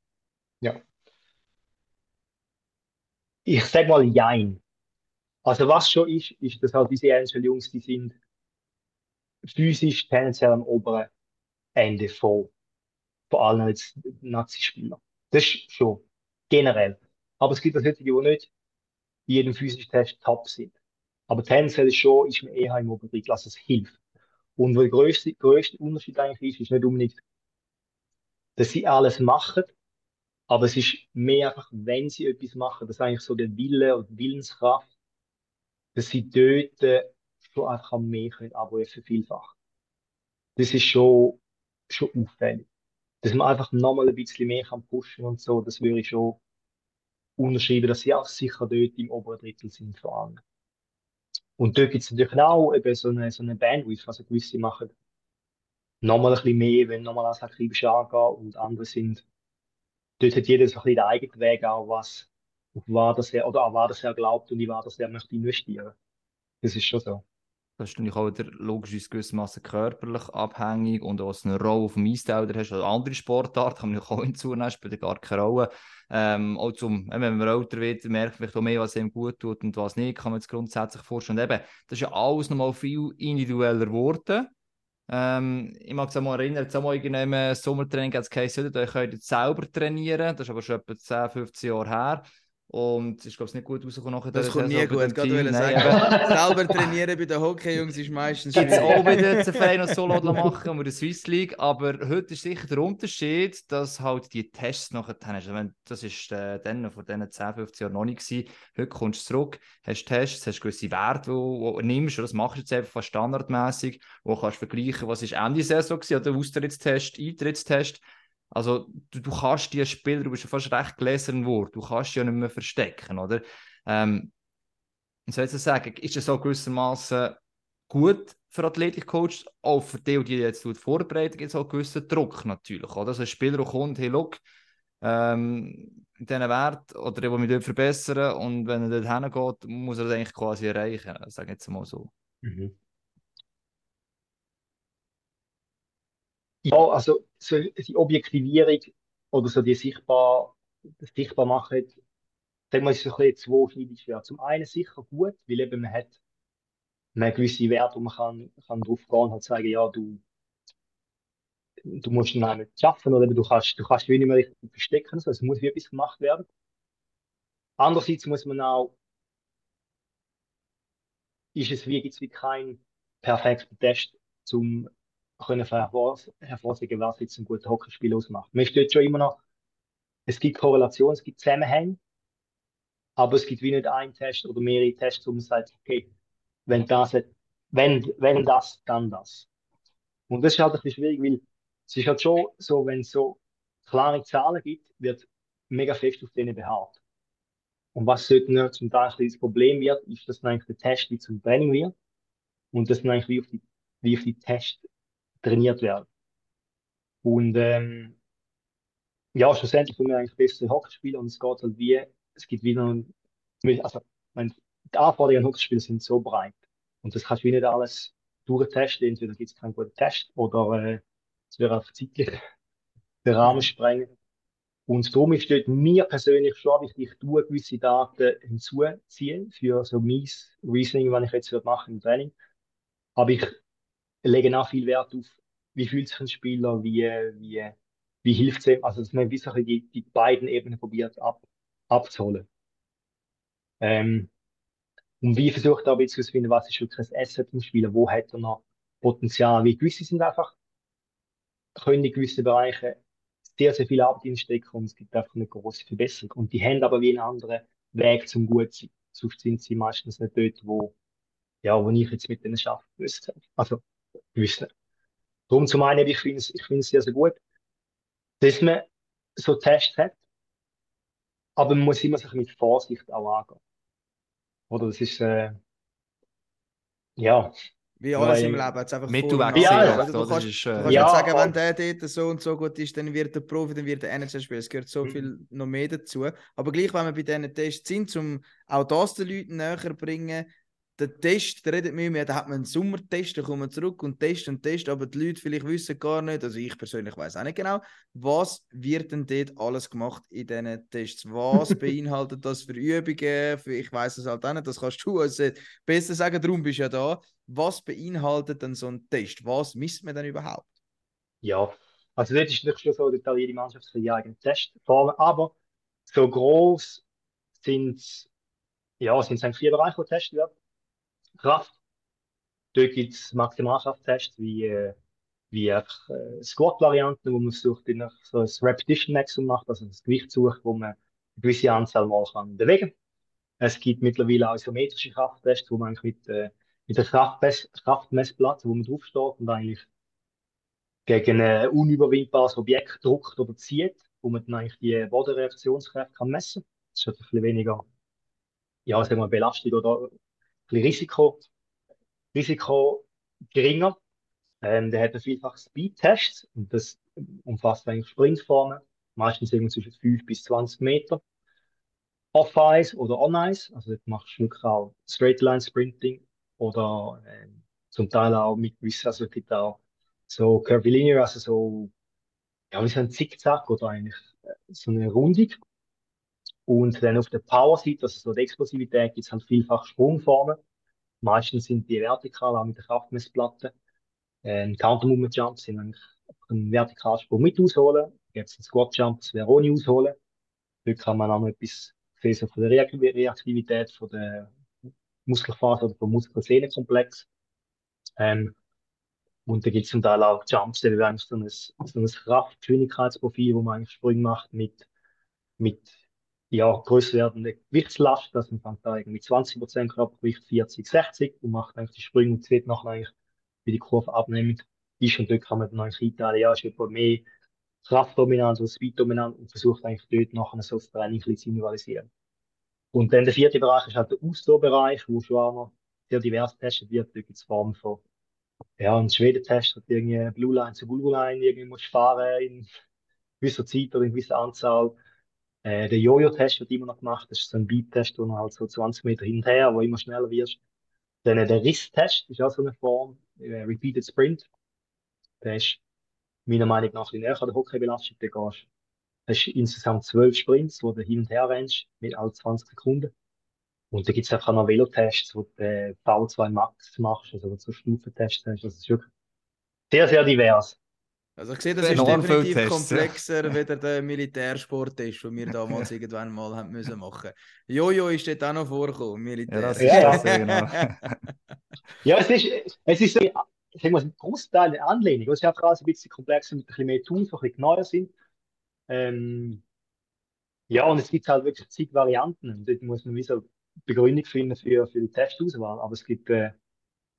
Ja. Ich sag mal Jein. Also was schon ist, ist, dass halt diese Angel Jungs, die sind physisch tendenziell am oberen Ende von, von allen als Nazi-Spielern. Das ist schon generell. Aber es gibt auch solche, die nicht in jedem physischen Test top sind. Aber tendenziell schon, ist man eher im oberen also es hilft. Und der größte, größte Unterschied eigentlich ist, ist nicht unbedingt, dass sie alles machen, aber es ist mehr einfach, wenn sie etwas machen, das ist eigentlich so der Wille und Willenskraft, dass sie dort schon einfach mehr können abrufen, vielfach. Das ist schon, schon auffällig. Dass man einfach nochmal ein bisschen mehr kann pushen und so, das würde ich schon unterschreiben, dass sie auch sicher dort im oberen Drittel sind vor allem. Und dort gibt es natürlich auch eben so eine, so eine Bandwidth, also gewisse machen nochmal ein bisschen mehr, wenn nochmal als akribisch angehen und andere sind, dort hat jeder so ein bisschen den eigenen Weg auch, was, auf was er, oder an was er glaubt und in was er möchte investieren. Das ist schon so. Das ist natürlich auch wieder logisch gewissermaßen körperlich abhängig und auch eine Rolle auf dem Eisfelder hast. Also andere Sportarten kann man auch hinzunehmen, spielt gar keine Rolle. Ähm, auch zum, wenn man älter wird, merkt man vielleicht auch mehr, was ihm gut tut und was nicht, kann man jetzt grundsätzlich vorstellen. Und eben, das ist ja alles nochmal viel individueller geworden. Ähm, ich mag mich mal erinnern, jetzt einmal im Sommertraining hat es geheißen, ihr könnt jetzt selber trainieren, das ist aber schon etwa 10, 15 Jahre her. Und ich glaube, es nicht gut rausgekommen nachher. Das kommt nie gut, gerade will sagen. Selber trainieren bei den Hockey-Jungs ist meistens schwierig. Jetzt auch wieder zu Verein und Solo machen und der Swiss League. Aber heute ist sicher der Unterschied, dass halt die Tests nachher. Also, das ist äh, dann vor diesen 10, 15 Jahren noch nicht gewesen. Heute kommst du zurück, hast Tests, hast gewisse Werte, die du nimmst. Das machst du jetzt einfach fast standardmäßig. Wo kannst du vergleichen, was ist Ende Saison gewesen, oder Austrittstest, Eintrittstest. Also du, du kannst die Spieler, du bist ja fast recht gelesen worden, du kannst ja nicht mehr verstecken, oder? Ähm, soll jetzt sagen, ist es so gewissermaßen gut für Athletikcoach, auch für die, die jetzt vorbereiten, gibt es auch gewissen Druck natürlich, oder? Also ein Spieler, der kommt, hey, look, ähm, diesen Wert oder der mich dort verbessern und wenn er dort hingeht, muss er das eigentlich quasi erreichen, sage ich jetzt mal so. Mhm. Ja, also so die Objektivierung oder so die sichtbar, das sichtbar machen, wir, ist so ein bisschen zweischneidig schwer. Zum einen sicher gut, weil eben man hat, man hat gewisse Werte, wo man kann, kann drauf gehen und halt sagen, ja, du, du musst dann nicht schaffen oder du kannst, du kannst wenig mehr richtig verstecken, also es muss wie etwas gemacht werden. Andererseits muss man auch, ist es wie, gibt es wie kein perfekter Test, zum können hervorsagen, was jetzt ein guter Hockeyspiel ausmacht. Man steht schon immer noch, es gibt Korrelationen, es gibt Zusammenhänge, aber es gibt wie nicht einen Test oder mehrere Tests, wo man sagt, okay, wenn das, wenn, wenn das, dann das. Und das ist halt ein bisschen schwierig, weil es ist halt schon so, wenn es so klare Zahlen gibt, wird mega fest auf denen beharrt. Und was sollte zum Teil das Problem wird, ist, dass dann eigentlich der Test wie zum Training wird und dass dann eigentlich wie auf die, wie auf die Test trainiert werden. Und ähm, ja, schlussendlich sind wir eigentlich bessere Hockeyspieler und es geht halt wie, es gibt wieder, also mein, die Anforderungen an Hockeyspieler sind so breit und das kannst du nicht alles durchtesten, entweder gibt es keinen guten Test oder äh, es wäre auch zeitlich den Rahmen sprengen. Und darum ist dort mir persönlich schon wichtig, ich tue gewisse Daten hinzuziehen für so mein Reasoning, wenn ich jetzt mache im Training. Aber ich lege auch viel Wert auf, wie fühlt sich ein Spieler, wie, wie, wie hilft es ihm, also dass man wirklich die, die beiden Ebenen probiert ab, abzuholen. Ähm, und wie versucht er jetzt herauszufinden, was ist wirklich ein Asset im Spieler, wo hat er noch Potenzial, wie gewisse sind einfach, können in gewissen Bereichen sehr, sehr viel Arbeit einstecken und es gibt einfach eine große Verbesserung. Und die haben aber wie einen anderen Weg zum gut sein. Sonst sind sie meistens nicht dort, wo, ja, wo ich jetzt mit denen arbeite, gewusst habe. Also, habe. Darum zum einen, ich finde es, ich sehr, sehr gut, dass man so Tests hat, aber man muss immer sich mit Vorsicht auch angehen. Oder das ist, äh, ja, wie alles Weil- im Leben. Jetzt einfach Mit voll du und wechseln, Ja. Also, du kannst, ist, du äh, kannst Ja, nicht sagen, wenn der dort so und so gut ist, dann wird er Profi, dann wird er NHL spielen. Es gehört so Mhm. viel noch mehr dazu. Aber gleich, wenn wir bei diesen Tests sind, um auch das den Leuten näher zu bringen, der Test, der redet mir mehr, da hat man einen Sommertest, da kommen wir zurück und Test und Test, aber die Leute vielleicht wissen gar nicht, also ich persönlich weiß auch nicht genau, was wird denn dort alles gemacht in diesen Tests? Was beinhaltet das für Übungen? Für, ich weiß es halt auch nicht, das kannst du uns besser sagen, darum bist du ja da. Was beinhaltet denn so ein Test? Was misst man denn überhaupt? Ja, also dort ist natürlich schon so, dass jede Mannschaft für ihre eigenen Test formen, aber so groß sind ja, sind es vier Bereiche, die getestet werden. Kraft, dort gibt es Maximalkrafttests wie, äh, wie äh, Squat-Varianten, wo man versucht, in so ein Repetition-Maximum macht, also das Gewicht sucht, wo man eine gewisse Anzahl Mal kann bewegen Es gibt mittlerweile auch isometrische Krafttests, wo man eigentlich mit, äh, mit der Kraftmess Kraftmessplatte, wo man draufsteht und eigentlich gegen ein unüberwindbares Objekt drückt oder zieht, wo man dann eigentlich die Bodenreaktionskräfte kann messen. Das ist halt ein bisschen weniger, ja, sagen wir, Belastung oder bisschen Risiko, Risiko geringer. Ähm, der hat vielfach Speedtests und das umfasst eigentlich Sprintformen, meistens irgendwie zwischen 5 bis 20 Meter. Off-Ice oder On-Ice, also dort machst du wirklich auch Straight-Line-Sprinting oder ähm, zum Teil auch mit gewissen, also es gibt auch so Curvilinear, also so, ja, wie so ein Zickzack oder eigentlich äh, so eine Rundung. Und dann auf der Power-Seite, also so der Explosivität, gibt es halt vielfach Sprungformen. Meistens sind die vertikal, auch mit der Kraftmessplatte. Ein Counter-Movement Jump sind eigentlich ein Vertikalsprung mit ausholen. Jetzt ein Squat Jump, das wäre ohne ausholen. Dort kann man auch noch etwas sehen, so von der Reak- Reaktivität, von der Muskelfaser oder vom Muskel-Sehnen-Komplex. Ähm, und da gibt es zum Teil auch Jumps, die werden so ein, so ein Kraftgeschwindigkeitsprofil, wo man eigentlich Sprünge macht mit, mit ja, größer werdender Gewichtslast. Das fängt da irgendwie 20% Körpergewicht, 40, 60 und macht eigentlich die Sprünge und sieht nachher eigentlich, wie die Kurve abnimmt. Ist und dort kann man dann eigentlich einteilen, ja, ist etwa mehr kraftdominant oder speeddominant und versucht eigentlich dort nachher so das Training zu individualisieren. Und dann der vierte Bereich ist halt der Ausdauerbereich, wo schon auch noch sehr divers getestet wird. Da gibt es Formen von, ja, ein Schweden-Test, hat irgendwie Blue Line zu Blue Line, irgendwie musst du fahren in gewisser Zeit oder in gewisser Anzahl. Äh, der Jojo-Test wird immer noch gemacht. Das ist so ein Beat-Test, wo man halt so 20 Meter hin und her, wo immer schneller wirst. Dann äh, der Riss-Test ist auch so eine Form, äh, Repeated Sprint. Der ist meiner Meinung nach ein bisschen näher an der Hockeybelastung. Da gehst hast insgesamt zwölf Sprints, wo du hin und her rennst, mit alle 20 Sekunden. Und da gibt es einfach noch Velotests, wo du äh, V2 Max machst, also wo du so Stufentests hast. Das ist wirklich sehr, sehr divers. Also ich sehe, das ist definitiv Tests, ja. komplexer wie der Militärsport ist, den wir damals irgendwann mal haben müssen machen. Jojo ist dort auch noch vorgekommen, Militär. Ja, das ist Ja, das, ja, genau. Ja, es ist, es ist so, ich mal, ein Großteil der Anlehnung. Es ist einfach alles ein bisschen komplexer mit ein bisschen mehr Tools, die ein bisschen genauer sind. Ähm, ja, und es gibt halt wirklich zig Varianten. Und dort muss man wie so Begründung finden für, für die Testauswahl. Aber es gibt, äh,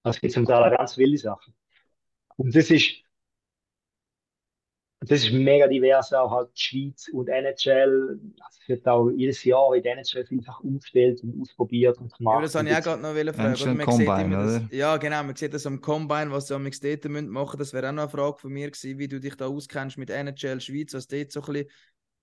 also es gibt zum Teil auch ganz wilde Sachen. Und das ist, das ist mega divers, auch halt die Schweiz und NHL. Es wird auch jedes Jahr in der NHL vielfach umgestellt und ausprobiert und gemacht. Ja, das habe ich auch gerade noch fragen. Ja, Oder? Man Combine, sieht immer das, oder? ja, genau, man sieht das am Combine, was sie am dort müssen machen Das wäre auch noch eine Frage von mir gewesen, wie du dich da auskennst mit NHL Schweiz, was dort so ein bisschen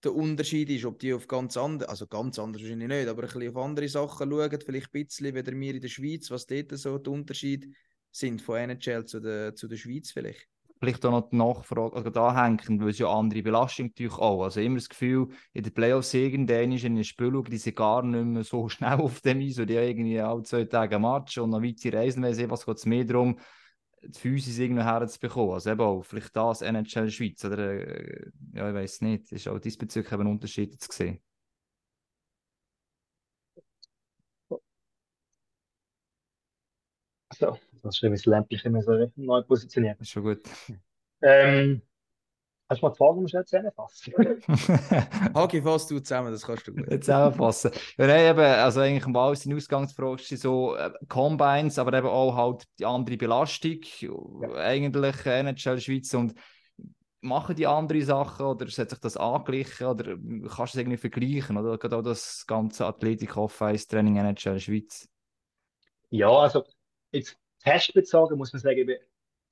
der Unterschied ist, ob die auf ganz andere, also ganz anders wahrscheinlich nicht, aber ein bisschen auf andere Sachen schauen, vielleicht ein bisschen wie wir in der Schweiz, was dort so die Unterschiede sind von NHL zu der, zu der Schweiz vielleicht. Vielleicht auch noch die Nachfrage also da hängen, weil es ja andere Belastung natürlich auch. Also immer das Gefühl, in den Playoffs irgendwann ist in den Spiel, die sind gar nicht mehr so schnell auf dem Eis und die haben irgendwie alle zwei Tage ein Match und noch weite Reisen, weil was geht es mehr darum, die Physis irgendwie herzubekommen. Also eben auch vielleicht das NHL Schweiz oder äh, ja, ich weiß nicht, ist auch diesbezüglich eben Unterschied zu sehen. So, das ist das Lämpchen immer so neu positioniert. Das ist schon gut. Ähm, hast du mal die Frage musst du jetzt zusammenfassen? Hagi, fass du zusammen, das kannst du gut. Jetzt zusammenfassen. Ja, nein, eben, also eigentlich am Ball sind Ausgangsfrage sind so äh, Combines, aber eben auch halt die andere Belastung, eigentlich äh, NHL Schweiz und machen die andere Sachen oder hat sich das angeglichen oder kannst du es irgendwie vergleichen oder gerade auch das ganze Athletik Off-Ice Training NHL Schweiz? Ja, also jetzt testbezogen muss man sagen, gibt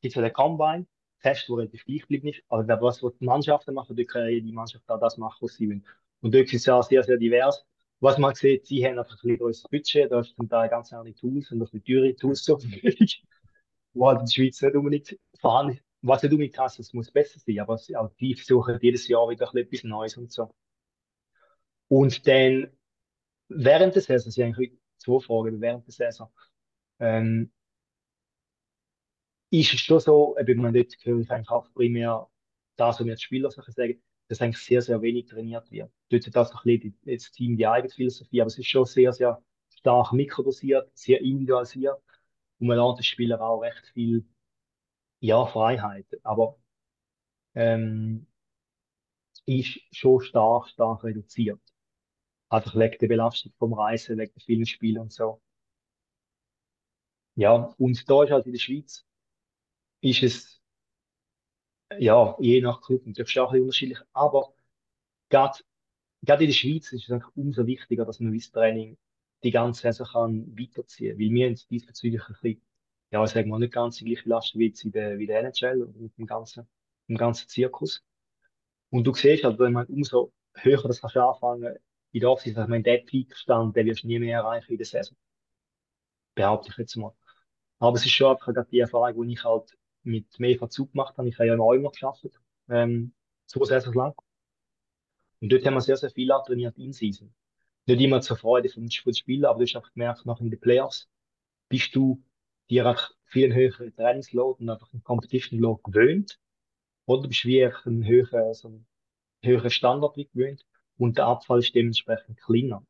es den Combine, Test, der relativ gleich geblieben ist, aber wer was die Mannschaften machen, dort kann jede Mannschaft auch das machen, was sie wollen. Und dort ist es ja sehr, sehr divers. Was man sieht, sie haben einfach ein bisschen größeres Budget, da ist zum Teil ganz andere Tools und ein bisschen teure Tools zur Verfügung, wo halt in der Schweiz nicht unbedingt vorhanden ist. Was nicht unbedingt heißt, es muss besser sein, aber sie- auch die versuchen jedes Jahr wieder etwas Neues und so. Und dann während der Saison, das sind eigentlich zwei Fragen, während der Saison, ähm, ist es schon so, eben, man dort ich eigentlich auch primär das, was mir die Spieler sagen, dass eigentlich sehr, sehr wenig trainiert wird. Dort hat das ein bisschen die- das Team die eigene Philosophie, aber es ist schon sehr, sehr stark mikrodosiert, sehr individualisiert und man lernt den Spielern auch recht viel, ja, Freiheit. Aber ähm, ist schon stark, stark reduziert. Einfach wegen der Belastung vom Reisen, wegen der vielen Spiele und so. Ja, und da ist halt in der Schweiz, ist es, ja, je nach Club natürlich schon ein bisschen unterschiedlich, aber gerade, gerade in der Schweiz ist es eigentlich umso wichtiger, dass man das Training die ganze Saison kann weiterziehen. Weil wir haben diesbezüglich ein bisschen, ja, ich sag mal, nicht ganz die gleiche Last wie jetzt in der, wie der NHL und dem ganzen, dem ganzen Zirkus. Und du siehst halt, wenn man umso höher das kannst du anfangen, in der Offseason, ich meine, den Peakstand, den wirst du nie mehr erreichen in der Saison. Behaupte ich jetzt mal. Aber es ist schon einfach gerade die Erfahrung, die ich halt mit mehr Verzug gemacht habe. Ich habe ja in Eumer gearbeitet, ähm, zwei Saisons lang. Und dort haben wir sehr, sehr viel trainiert in Season. Nicht immer zur Freude von den Spielern, aber du hast einfach gemerkt, nach in den Playoffs bist du dir einfach viel höheren Trainingsload und einfach einen Competition Load gewöhnt. Oder bist wie einfach einen höheren, so einen höheren Standard gewöhnt und der Abfall ist dementsprechend kleiner.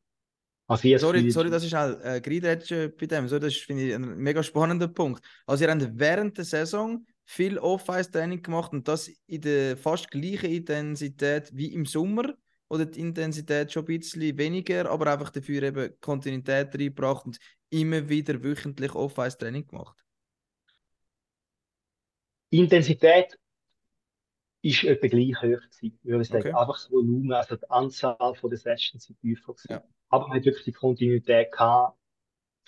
Also ich das Sorry, sorry, das ist halt äh, geredet bei dem. So, das finde ich, ein mega spannender Punkt. Also, ihr habt während der Saison viel Off-Ice-Training gemacht und das in der fast gleichen Intensität wie im Sommer. Oder die Intensität schon ein bisschen weniger, aber einfach dafür eben Kontinuität reingebracht und immer wieder wöchentlich Off-Ice-Training gemacht. Intensität ist etwa gleich hoch gewesen, würde ich sagen. Okay. Einfach das Volumen, also die Anzahl von den Sessions sind tiefer gewesen. Ja. Aber man hat wirklich die Kontinuität gehabt,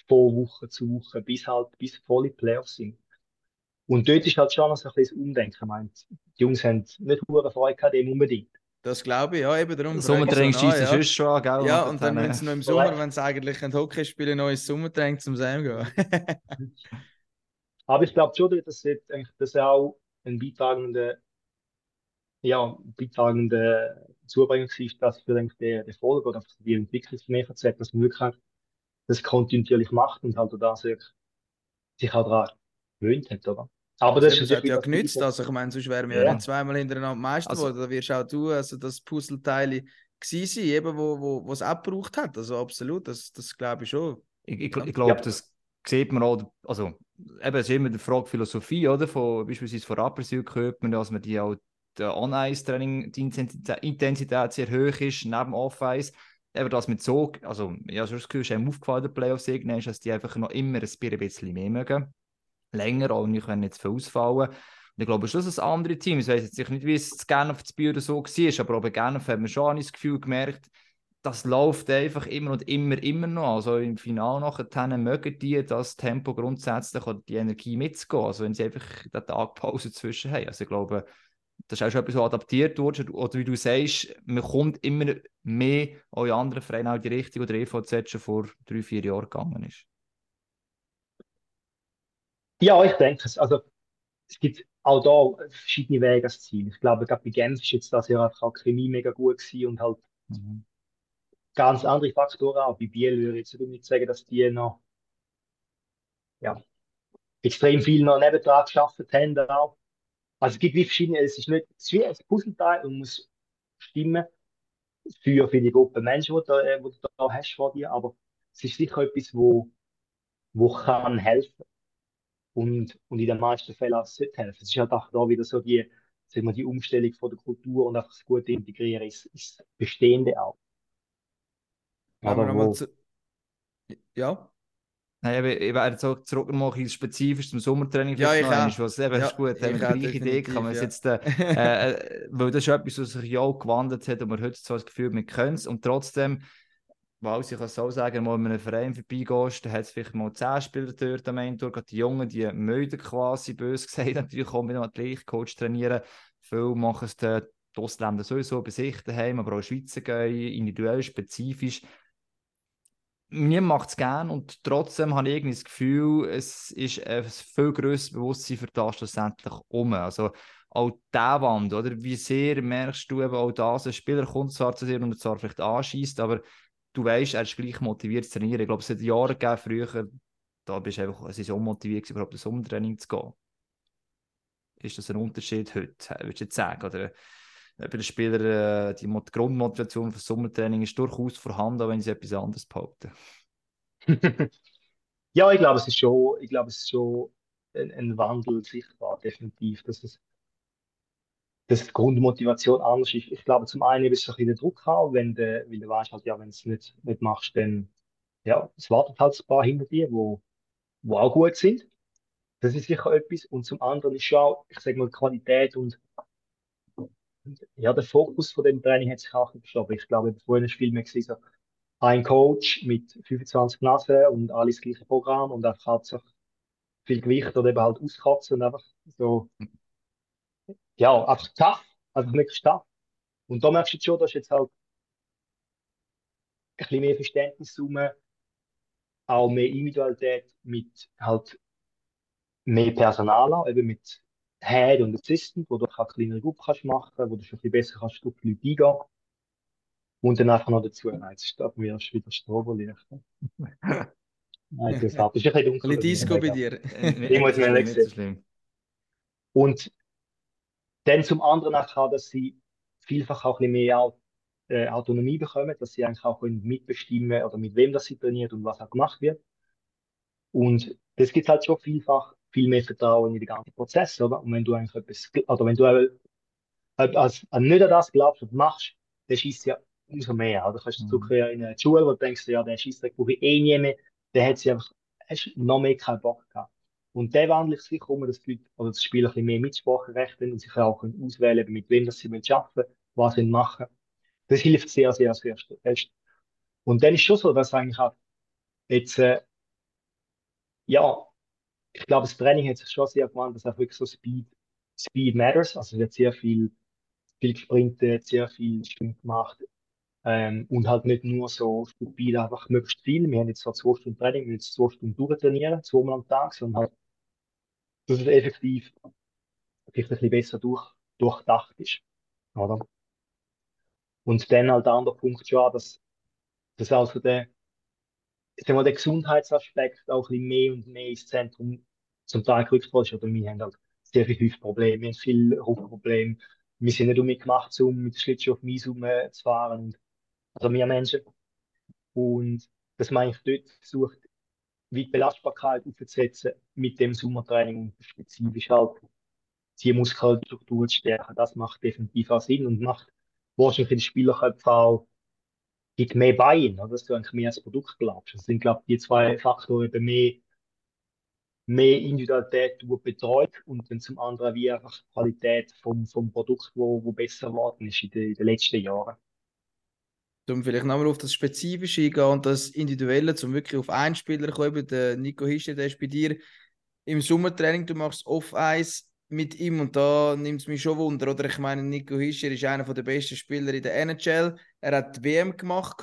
von Woche zu Woche, bis halt, bis volle Playoffs sind. Und dort ist halt schon noch so ein bisschen das Umdenken. Ich meine, die Jungs haben nicht hohe Freude gehabt, dem unbedingt. Das glaube ich, ja, eben darum. Sommertraining schießt nach, ist schon an, gell? Ja, und dann, äh, wenn sie noch im Sommer, wenn sie eigentlich ein Hockey spielen, noch ins Sommertraining zum Sam gehen. Aber ich glaube schon, dass das auch ein beitragender, ja, beitragender Zubringer war, dass für den, den Erfolg oder für die Entwicklung von EVZ, dass man wirklich das kontinuierlich macht und halt auch das wirklich sich auch daran gewöhnt hat, oder? Aber das, Das ist hat ja genützt. Also, ich meine, sonst wären wir ja, Ja. nicht zweimal hintereinander Meister Also- geworden. Da wirst auch du, also das Puzzleteil gewesen sein, eben, wo, wo, wo es auch gebraucht hat. Also absolut, das, das glaube ich schon. Ich, ich, ich glaube, Ja. das sieht man auch, also eben, es ist immer die Frage Philosophie, oder? Von, beispielsweise von Rapperswil hört man, dass man die auch der On-Ice-Training, die Intensität, Intensität sehr hoch ist, neben Off-Ice. Eben das mit so, also ja, so das Gefühl, ist einem aufgefallen, der Playoffs irgendwann, dass die einfach noch immer ein bisschen mehr mögen. Länger, auch nicht können jetzt viel ausfallen. Und ich glaube schon, dass andere Teams, ich weiß jetzt nicht, wie es gerne auf das Büro so war, aber auch bei Genf hat man schon das Gefühl gemerkt, das läuft einfach immer und immer, immer noch. Also im Finale nachher mögen die das Tempo grundsätzlich oder die Energie mitzugehen. Also wenn sie einfach eine Tagpause zwischen haben. Also ich glaube, das ist auch schon etwas, was adaptiert wurde. Oder wie du sagst, man kommt immer mehr auch in anderen Vereinen auch die Richtung, die der EVZ schon vor drei, vier Jahren gegangen ist. Ja, ich denke es. Also es gibt auch da verschiedene Wege als Ziel. Ich glaube, gerade bei Genf ist jetzt das Jahr einfach auch Chemie mega gut gewesen und halt mhm ganz andere Faktoren auch. Bei Biel würde ich jetzt nicht sagen, dass die noch ja, extrem viel noch nebendran geschafft haben. Auch. Also es gibt wie verschiedene, es ist nicht, es ist wie ein Puzzleteil und muss stimmen für, für die Gruppe Menschen, die, da, äh, die du da hast vor dir, aber es ist sicher etwas, wo, wo kann helfen und, und in den meisten Fällen auch sollte helfen. Es ist halt auch da wieder so die, sagen wir, die Umstellung von der Kultur und einfach das gute Integrieren ist, ist Bestehende auch. Aber wir nochmal zu. Ja. Nein, ich, ich werde so zurück noch ein spezifisch zum Sommertraining. Ja, ich auch. Was eben ja, ist gut, haben wir die gleiche Idee kann man ja. jetzt, äh, äh, weil das ist etwas, was sich ja auch gewandelt hat und man heute so das Gefühl, wir können es und trotzdem, weil ich kann so sagen, wenn in einem Verein vorbeigehst, dann hat es vielleicht mal zehn Spieler dort am Ende durch, die Jungen, die müde quasi, bös gesagt, natürlich auch mit einem Athletikcoach trainieren. Viele machen es die Ausländer sowieso bei sich daheim, aber auch Schweizer gehen individuell, spezifisch mir macht es gerne und trotzdem habe ich irgendwie das Gefühl, es ist ein viel grösseres Bewusstsein für das schlussendlich um. Also auch der Wand, oder? Wie sehr merkst du eben auch das, ein Spieler kommt zwar zu dir und zwar vielleicht anschießt, aber du weißt, er ist gleich motiviert zu trainieren. Ich glaube, es hat Jahre gegeben, früher, da bist du einfach, es ist unmotiviert, überhaupt ins Umtraining zu gehen. Ist das ein Unterschied heute, würdest du jetzt sagen? Oder bei den Spielern äh, die Grundmotivation für das Sommertraining ist durchaus vorhanden, wenn sie etwas anderes behaupten. ja, ich glaube, es ist schon, ich glaube, es ist schon ein, ein Wandel sichtbar, definitiv, dass es dass die Grundmotivation anders ist. Ich glaube, zum einen ist es ein bisschen der Druck haben, wenn du, weil du weißt halt, ja, wenn du es nicht, nicht machst, dann, ja, es wartet halt ein paar hinter dir, wo, wo auch gut sind. Das ist sicher etwas. Und zum anderen ist auch, ich sage mal, Qualität und ja, der Fokus von dem Training hat sich auch verschoben. Ich glaube, vorhin ist viel mehr so ein Coach mit 25 Nasen und alles gleiche Programm und einfach halt so viel Gewicht oder eben halt auskotzen und einfach so, ja, einfach tough, einfach wirklich tough. Und da merkst du jetzt schon, dass jetzt halt ein bisschen mehr Verständnis rum, auch mehr Individualität mit halt mehr Personal, eben mit Head und Assistant, wo du auch eine kleinere Gruppe kannst machen kannst, wo du schon ein bisschen besser kannst auf die Leute eingehen Und dann einfach noch dazu, nein, jetzt steht mir erst wieder Strobolicht. Nein, das ist ein bisschen dunkel. Ein Disco bei dir. Ich muss mir nicht sehen. Und dann zum anderen auch, dass sie vielfach auch ein bisschen mehr äh, Autonomie bekommen, dass sie eigentlich auch mitbestimmen oder mit wem das sie trainiert und was auch gemacht wird. Und das gibt halt schon vielfach viel mehr Vertrauen in den ganzen Prozess, oder? Und wenn du eigentlich etwas, oder wenn du als, als nicht an das glaubst und machst, dann schießt ja umso mehr. Oder kannst du mhm. zurückkehren in eine Schule, wo du denkst, ja, der schießt, brauche ich eh nie mehr, dann hat sie einfach, hast noch mehr keinen Bock gehabt. Und der wandelt sich um, dass die Leute, oder das Spiel ein bisschen mehr Mitspracherecht haben und sich auch auswählen mit wem das sie arbeiten wollen, was sie machen. Das hilft sehr, sehr, sehr fest. Und dann ist schon so, dass eigentlich auch jetzt, äh, ja, ich glaube, das Training hat sich schon sehr gewandelt, dass auch wirklich so Speed, Speed matters. Also es wird sehr viel, viel gesprintet, sehr viel Sprint gemacht. Ähm, und halt nicht nur so stupid einfach möglichst viel. Wir haben jetzt zwar zwei Stunden Training, wir jetzt zwei Stunden durchtrainieren, zweimal am Tag, sondern halt, dass es effektiv vielleicht ein bisschen besser durch, durchdacht ist. Oder? Und dann halt der andere Punkt schon, dass, dass also der, ich sag mal, der Gesundheitsaspekt auch ein bisschen mehr und mehr ins Zentrum zum Teil gerückt wurde. Oder wir haben halt sehr viele Hüftprobleme, wir haben viele Rückenprobleme. Wir sind nicht damit gemacht, um mit Schlittschuh auf Mies zu fahren. Und, also wir Menschen. Und dass man eigentlich dort versucht, wie die Belastbarkeit aufzusetzen mit dem Sommertraining und spezifisch halt die Muskelstruktur zu stärken. Das macht definitiv auch Sinn und macht wahrscheinlich in den Spielerköpfen auch gibt mehr Buy-in, dass du eigentlich mehr als Produkt glaubst. Das sind, glaube ich, die zwei Faktoren eben mehr mehr Individualität betreut und dann zum anderen wie einfach die Qualität vom, vom Produkt, wo, wo besser geworden ist in den, in den letzten Jahren. Um vielleicht nochmal auf das Spezifische eingehen und das Individuelle, um wirklich auf einen Spieler zu kommen. Der Nico Hischer, der ist bei dir im Sommertraining, du machst Off-Eis mit ihm und da nimmt es mich schon Wunder. Oder ich meine, Nico Hischer ist einer der besten Spieler in der NHL. Er hat die WM gemacht.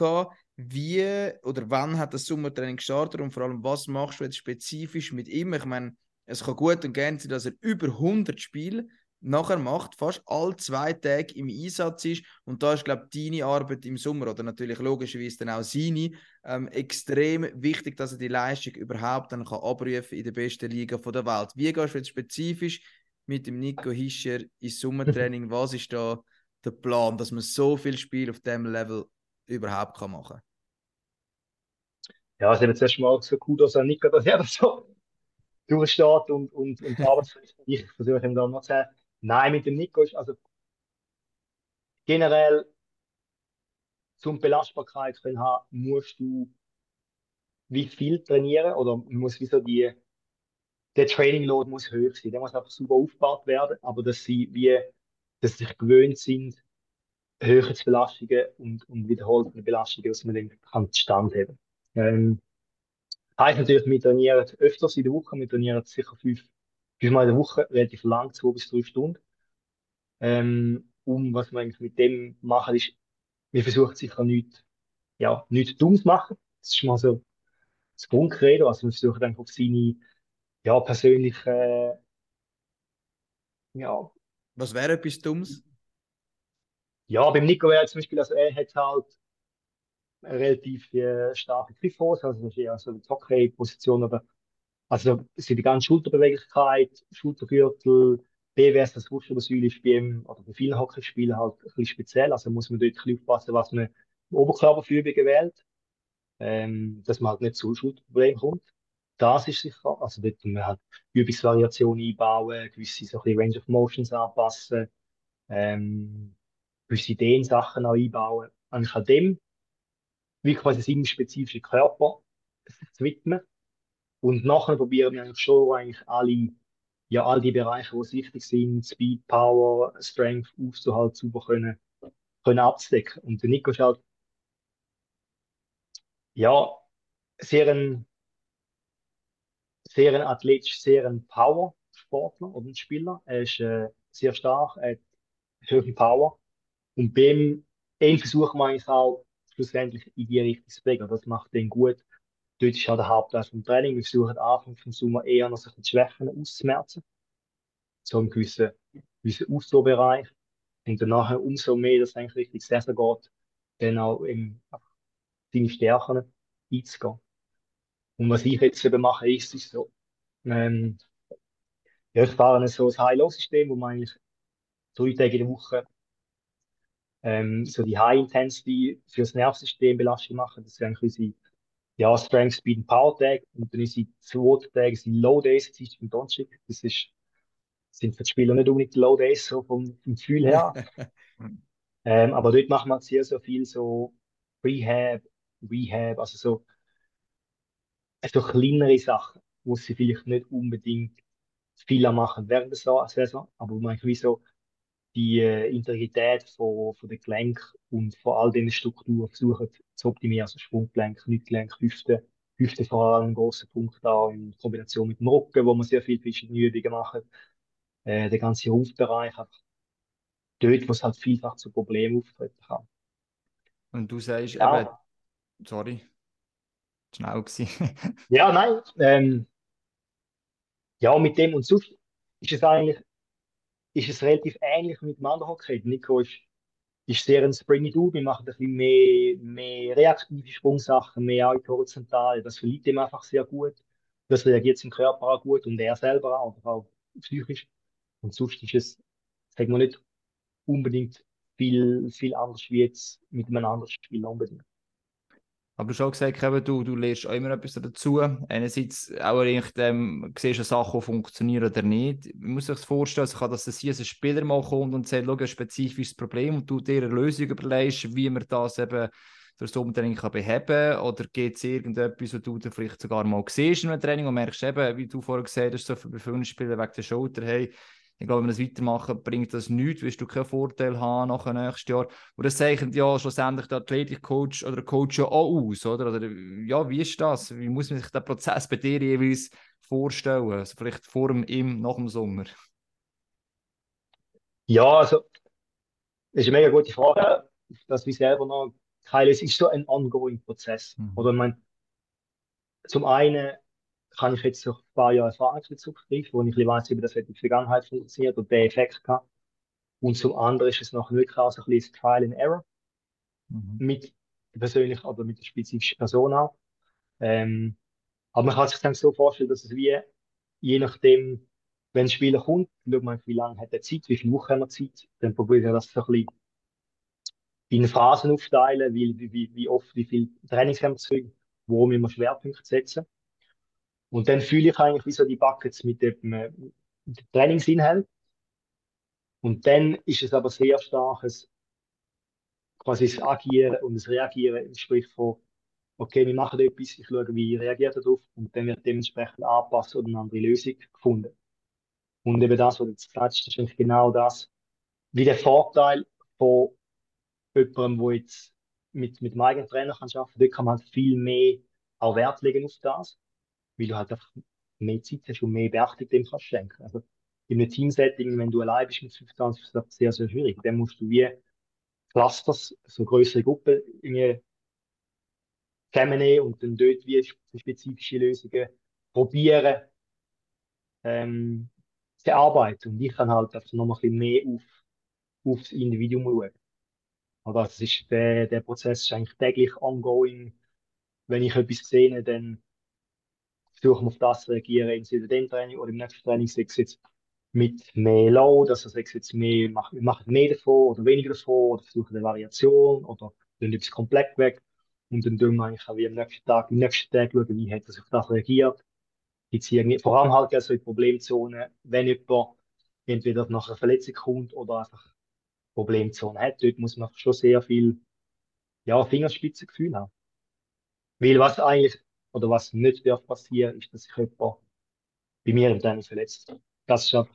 Wie oder wann hat das Sommertraining gestartet und vor allem, was machst du jetzt spezifisch mit ihm? Ich meine, es kann gut und gerne sein, dass er über 100 Spiele nachher macht, fast alle zwei Tage im Einsatz ist. Und da ist, glaube ich, deine Arbeit im Sommer oder natürlich logischerweise dann auch seine ähm, extrem wichtig, dass er die Leistung überhaupt dann kann abrufen in der besten Liga der Welt. Wie gehst du jetzt spezifisch mit dem Nico Hischer ins Sommertraining? Was ist da der Plan, dass man so viel Spiel auf dem Level überhaupt kann machen kann? Ja, es ist jetzt erstmal so cool, dass er Nico, das so durchsteht und, und, und arbeitsfähig Ich versuche ihm dann noch zu sagen, nein, mit dem Nico ist, also generell zum Belastbarkeit können haben, musst du wie viel trainieren oder muss wie so die, der Training Load muss hoch sein. Der muss einfach super aufgebaut werden, aber dass sie wie, dass sie sich gewöhnt sind, höhere Belastungen und, und wiederholte Belastungen, dass man den kann standhalten. Ähm, heißt natürlich, wir trainieren öfters in der Woche, wir trainieren sicher fünf, fünfmal in der Woche, relativ lang, zwei bis drei Stunden. Ähm, um was wir eigentlich mit dem machen, ist, wir versuchen sicher nichts, ja, nichts Dummes machen. Das ist mal so das Grundcredo. Also wir versuchen einfach auf seine, ja, persönliche, ja. Was wäre etwas Dummes? Ja, beim Nico wäre zum Beispiel, also er hat halt eine relativ äh, starke Griffhose, also das ist eher so eine Hockey-Position, aber also es ist die ganze Schulterbeweglichkeit, Schultergürtel, BWS, das Wurzelsäule ist bei ihm, oder bei vielen Hockeyspielen halt ein bisschen speziell, also muss man dort ein bisschen aufpassen, was man im Oberkörper für Übungen wählt, ähm, dass man halt nicht zu Schulterproblemen kommt. Das ist sicher, also dort man halt Übungsvariationen einbauen, gewisse so ein bisschen Range of Motions anpassen, ähm, gewisse Dehnsachen auch einbauen. Eigentlich an dem wie quasi seinem spezifischen Körper zu widmen. Und nachher probieren wir eigentlich schon eigentlich alle, ja, all die Bereiche, die wichtig sind, Speed, Power, Strength, aufzuhalten, super können, können abzudecken. Und der Nico ist halt, ja, sehr ein, sehr ein athletisch, sehr ein Power-Sportler oder ein Spieler. Er ist äh, sehr stark, er hat hohe Power. Und beim ihn versuchen wir eigentlich auch schlussendlich in die Richtung zu bewegen. Das macht den gut. Dort ist halt der Hauptteil vom Training. Wir versuchen Anfang vom Sommer eher noch sich die Schwächen auszumerzen. So einen gewissen, gewissen Ausdauerbereich. Und danach umso mehr, dass es eigentlich Richtung Saison geht, dann auch in seine Stärken einzugehen. Und was ich jetzt eben mache, ist, ist so, ähm, ja, ich fahre so ein High-Low-System, wo man eigentlich drei Tage in der Woche ähm, so die High-Intensity fürs Nervensystem Belastung machen. Das sind eigentlich unsere ja, Strength, Speed und Power Tag. Und dann unsere zweite Tage sind Low Days, das ist vom Donnerstag. Das ist, sind für die Spieler nicht unbedingt Low Days, so vom, vom Gefühl her. ähm, aber dort machen wir sehr, sehr viel so Rehab, Rehab, also so, so kleinere Sachen, wo sie vielleicht nicht unbedingt viel machen während der Saison, aber wo man wie so die äh, Integrität von, von den Gelenken und von all diesen Strukturen versuchen zu optimieren, also Sprunggelenk, Kniegelenk, Hüfte. Hüfte vor allem ein großer Punkt da in Kombination mit dem Rücken, wo man sehr viel verschiedene Übungen macht. Äh, der ganze Rumpfbereich, einfach dort, wo es halt vielfach zu Problemen auftreten kann. Und du sagst ja. eben, sorry, schnell gewesen. ja, nein, ähm, ja, mit dem und sonst ist es eigentlich ist es relativ ähnlich mit dem anderen Hockey. Nico ist, ist sehr ein Springy Dude. Wir machen ein bisschen mehr, mehr reaktive Sprungsachen, mehr auch horizontal. Das verliert ihm einfach sehr gut. Das reagiert im Körper auch gut und er selber auch, aber auch psychisch. Und sonst ist es, sagen wir nicht unbedingt viel, viel anders wie jetzt mit einem anderen Spiel unbedingt. Aber du hast auch gesagt, eben, du, du lernst auch immer etwas dazu. Einerseits auch eigentlich dem, siehst du Sachen, die funktionieren oder nicht. Man muss sich das vorstellen, also kann, dass das hier ein Spieler mal kommt und sagt, schau, ein spezifisches Problem und du dir eine Lösung überlegst, wie man das eben durch das Umtraining kann beheben kann? Oder geht es irgendetwas, was du dann vielleicht sogar mal siehst in einem Training und merkst eben, wie du vorher gesagt hast, so für viele Spieler wegen der Schulter, hey, ich glaube, wenn wir das weitermachen, bringt das nichts, wirst du keinen Vorteil haben nach dem nächsten Jahr. Und das zeichnet ja schlussendlich der Athletikcoach oder der Coach ja auch aus, oder? oder? Ja, wie ist das? Wie muss man sich den Prozess bei dir jeweils vorstellen? Also vielleicht vor dem, im, nach dem Sommer? Ja, also, das ist eine mega gute Frage, dass wir selber noch keine, es ist so ein ongoing Prozess. Mhm. Oder man, zum einen kann ich jetzt auf ein paar Jahre Erfahrung zurückgreifen, wo ich weiß, wie das in der Vergangenheit funktioniert und den Effekt hat. Und zum anderen ist es noch wirklich auch so ein bisschen Trial and Error. Mhm. Mit persönlich, aber mit der spezifischen Person auch. Ähm, aber man kann sich dann so vorstellen, dass es wie, je nachdem, wenn ein Spieler kommt, schaut man, wie lange hat er Zeit, wie viele Wochen hat er Zeit, dann probiert er das so ein bisschen in Phasen aufteilen, wie, wie, wie oft, wie viel Trainings haben wir wo wir Schwerpunkte setzen. Und dann fühle ich eigentlich wie so die Buckets mit dem, äh, mit dem Trainingsinhalt. Und dann ist es aber sehr starkes quasi das Agieren und das Reagieren, sprich von, okay, wir machen etwas, ich schaue, wie reagiert er darauf und dann wird dementsprechend angepasst oder eine andere Lösung gefunden. Und eben das, was du jetzt sagst, ist eigentlich genau das, wie der Vorteil von jemandem, der jetzt mit, mit dem eigenen Trainer kann arbeiten kann, dort kann man halt viel mehr auch Wert legen auf das weil du halt einfach mehr Zeit hast und mehr Beachtung dem kannst schenken. Also in einem Teamsetting, wenn du allein bist mit 25, ist das sehr, sehr schwierig. Dann musst du wie Clusters, so größere Gruppen irgendwie zusammennehmen und dann dort wie spezifische Lösungen probieren ähm, zu arbeiten. Und ich kann halt einfach noch ein bisschen mehr auf, auf das Individuum schauen. Aber das ist, der, der Prozess ist eigentlich täglich ongoing. Wenn ich etwas sehe, dann versuchen auf das zu reagieren, entweder dem Training oder im nächsten Training, sei jetzt mit mehr Load, also sei es jetzt mehr, wir machen mehr davon oder weniger davon oder versuchen eine Variation oder dann etwas komplett weg und dann tun wir eigentlich auch wie am nächsten Tag, am nächsten Tag schauen, wie hat er sich auf das reagiert. Gibt's vor allem halt also in Problemzonen, wenn jemand entweder nach einer Verletzung kommt oder einfach Problemzonen hat, dort muss man schon sehr viel, ja, Fingerspitzengefühl haben. Weil was eigentlich oder was nicht darf passieren, ist, dass sich jemand bei mir im Tennis verletzt. Das ist einfach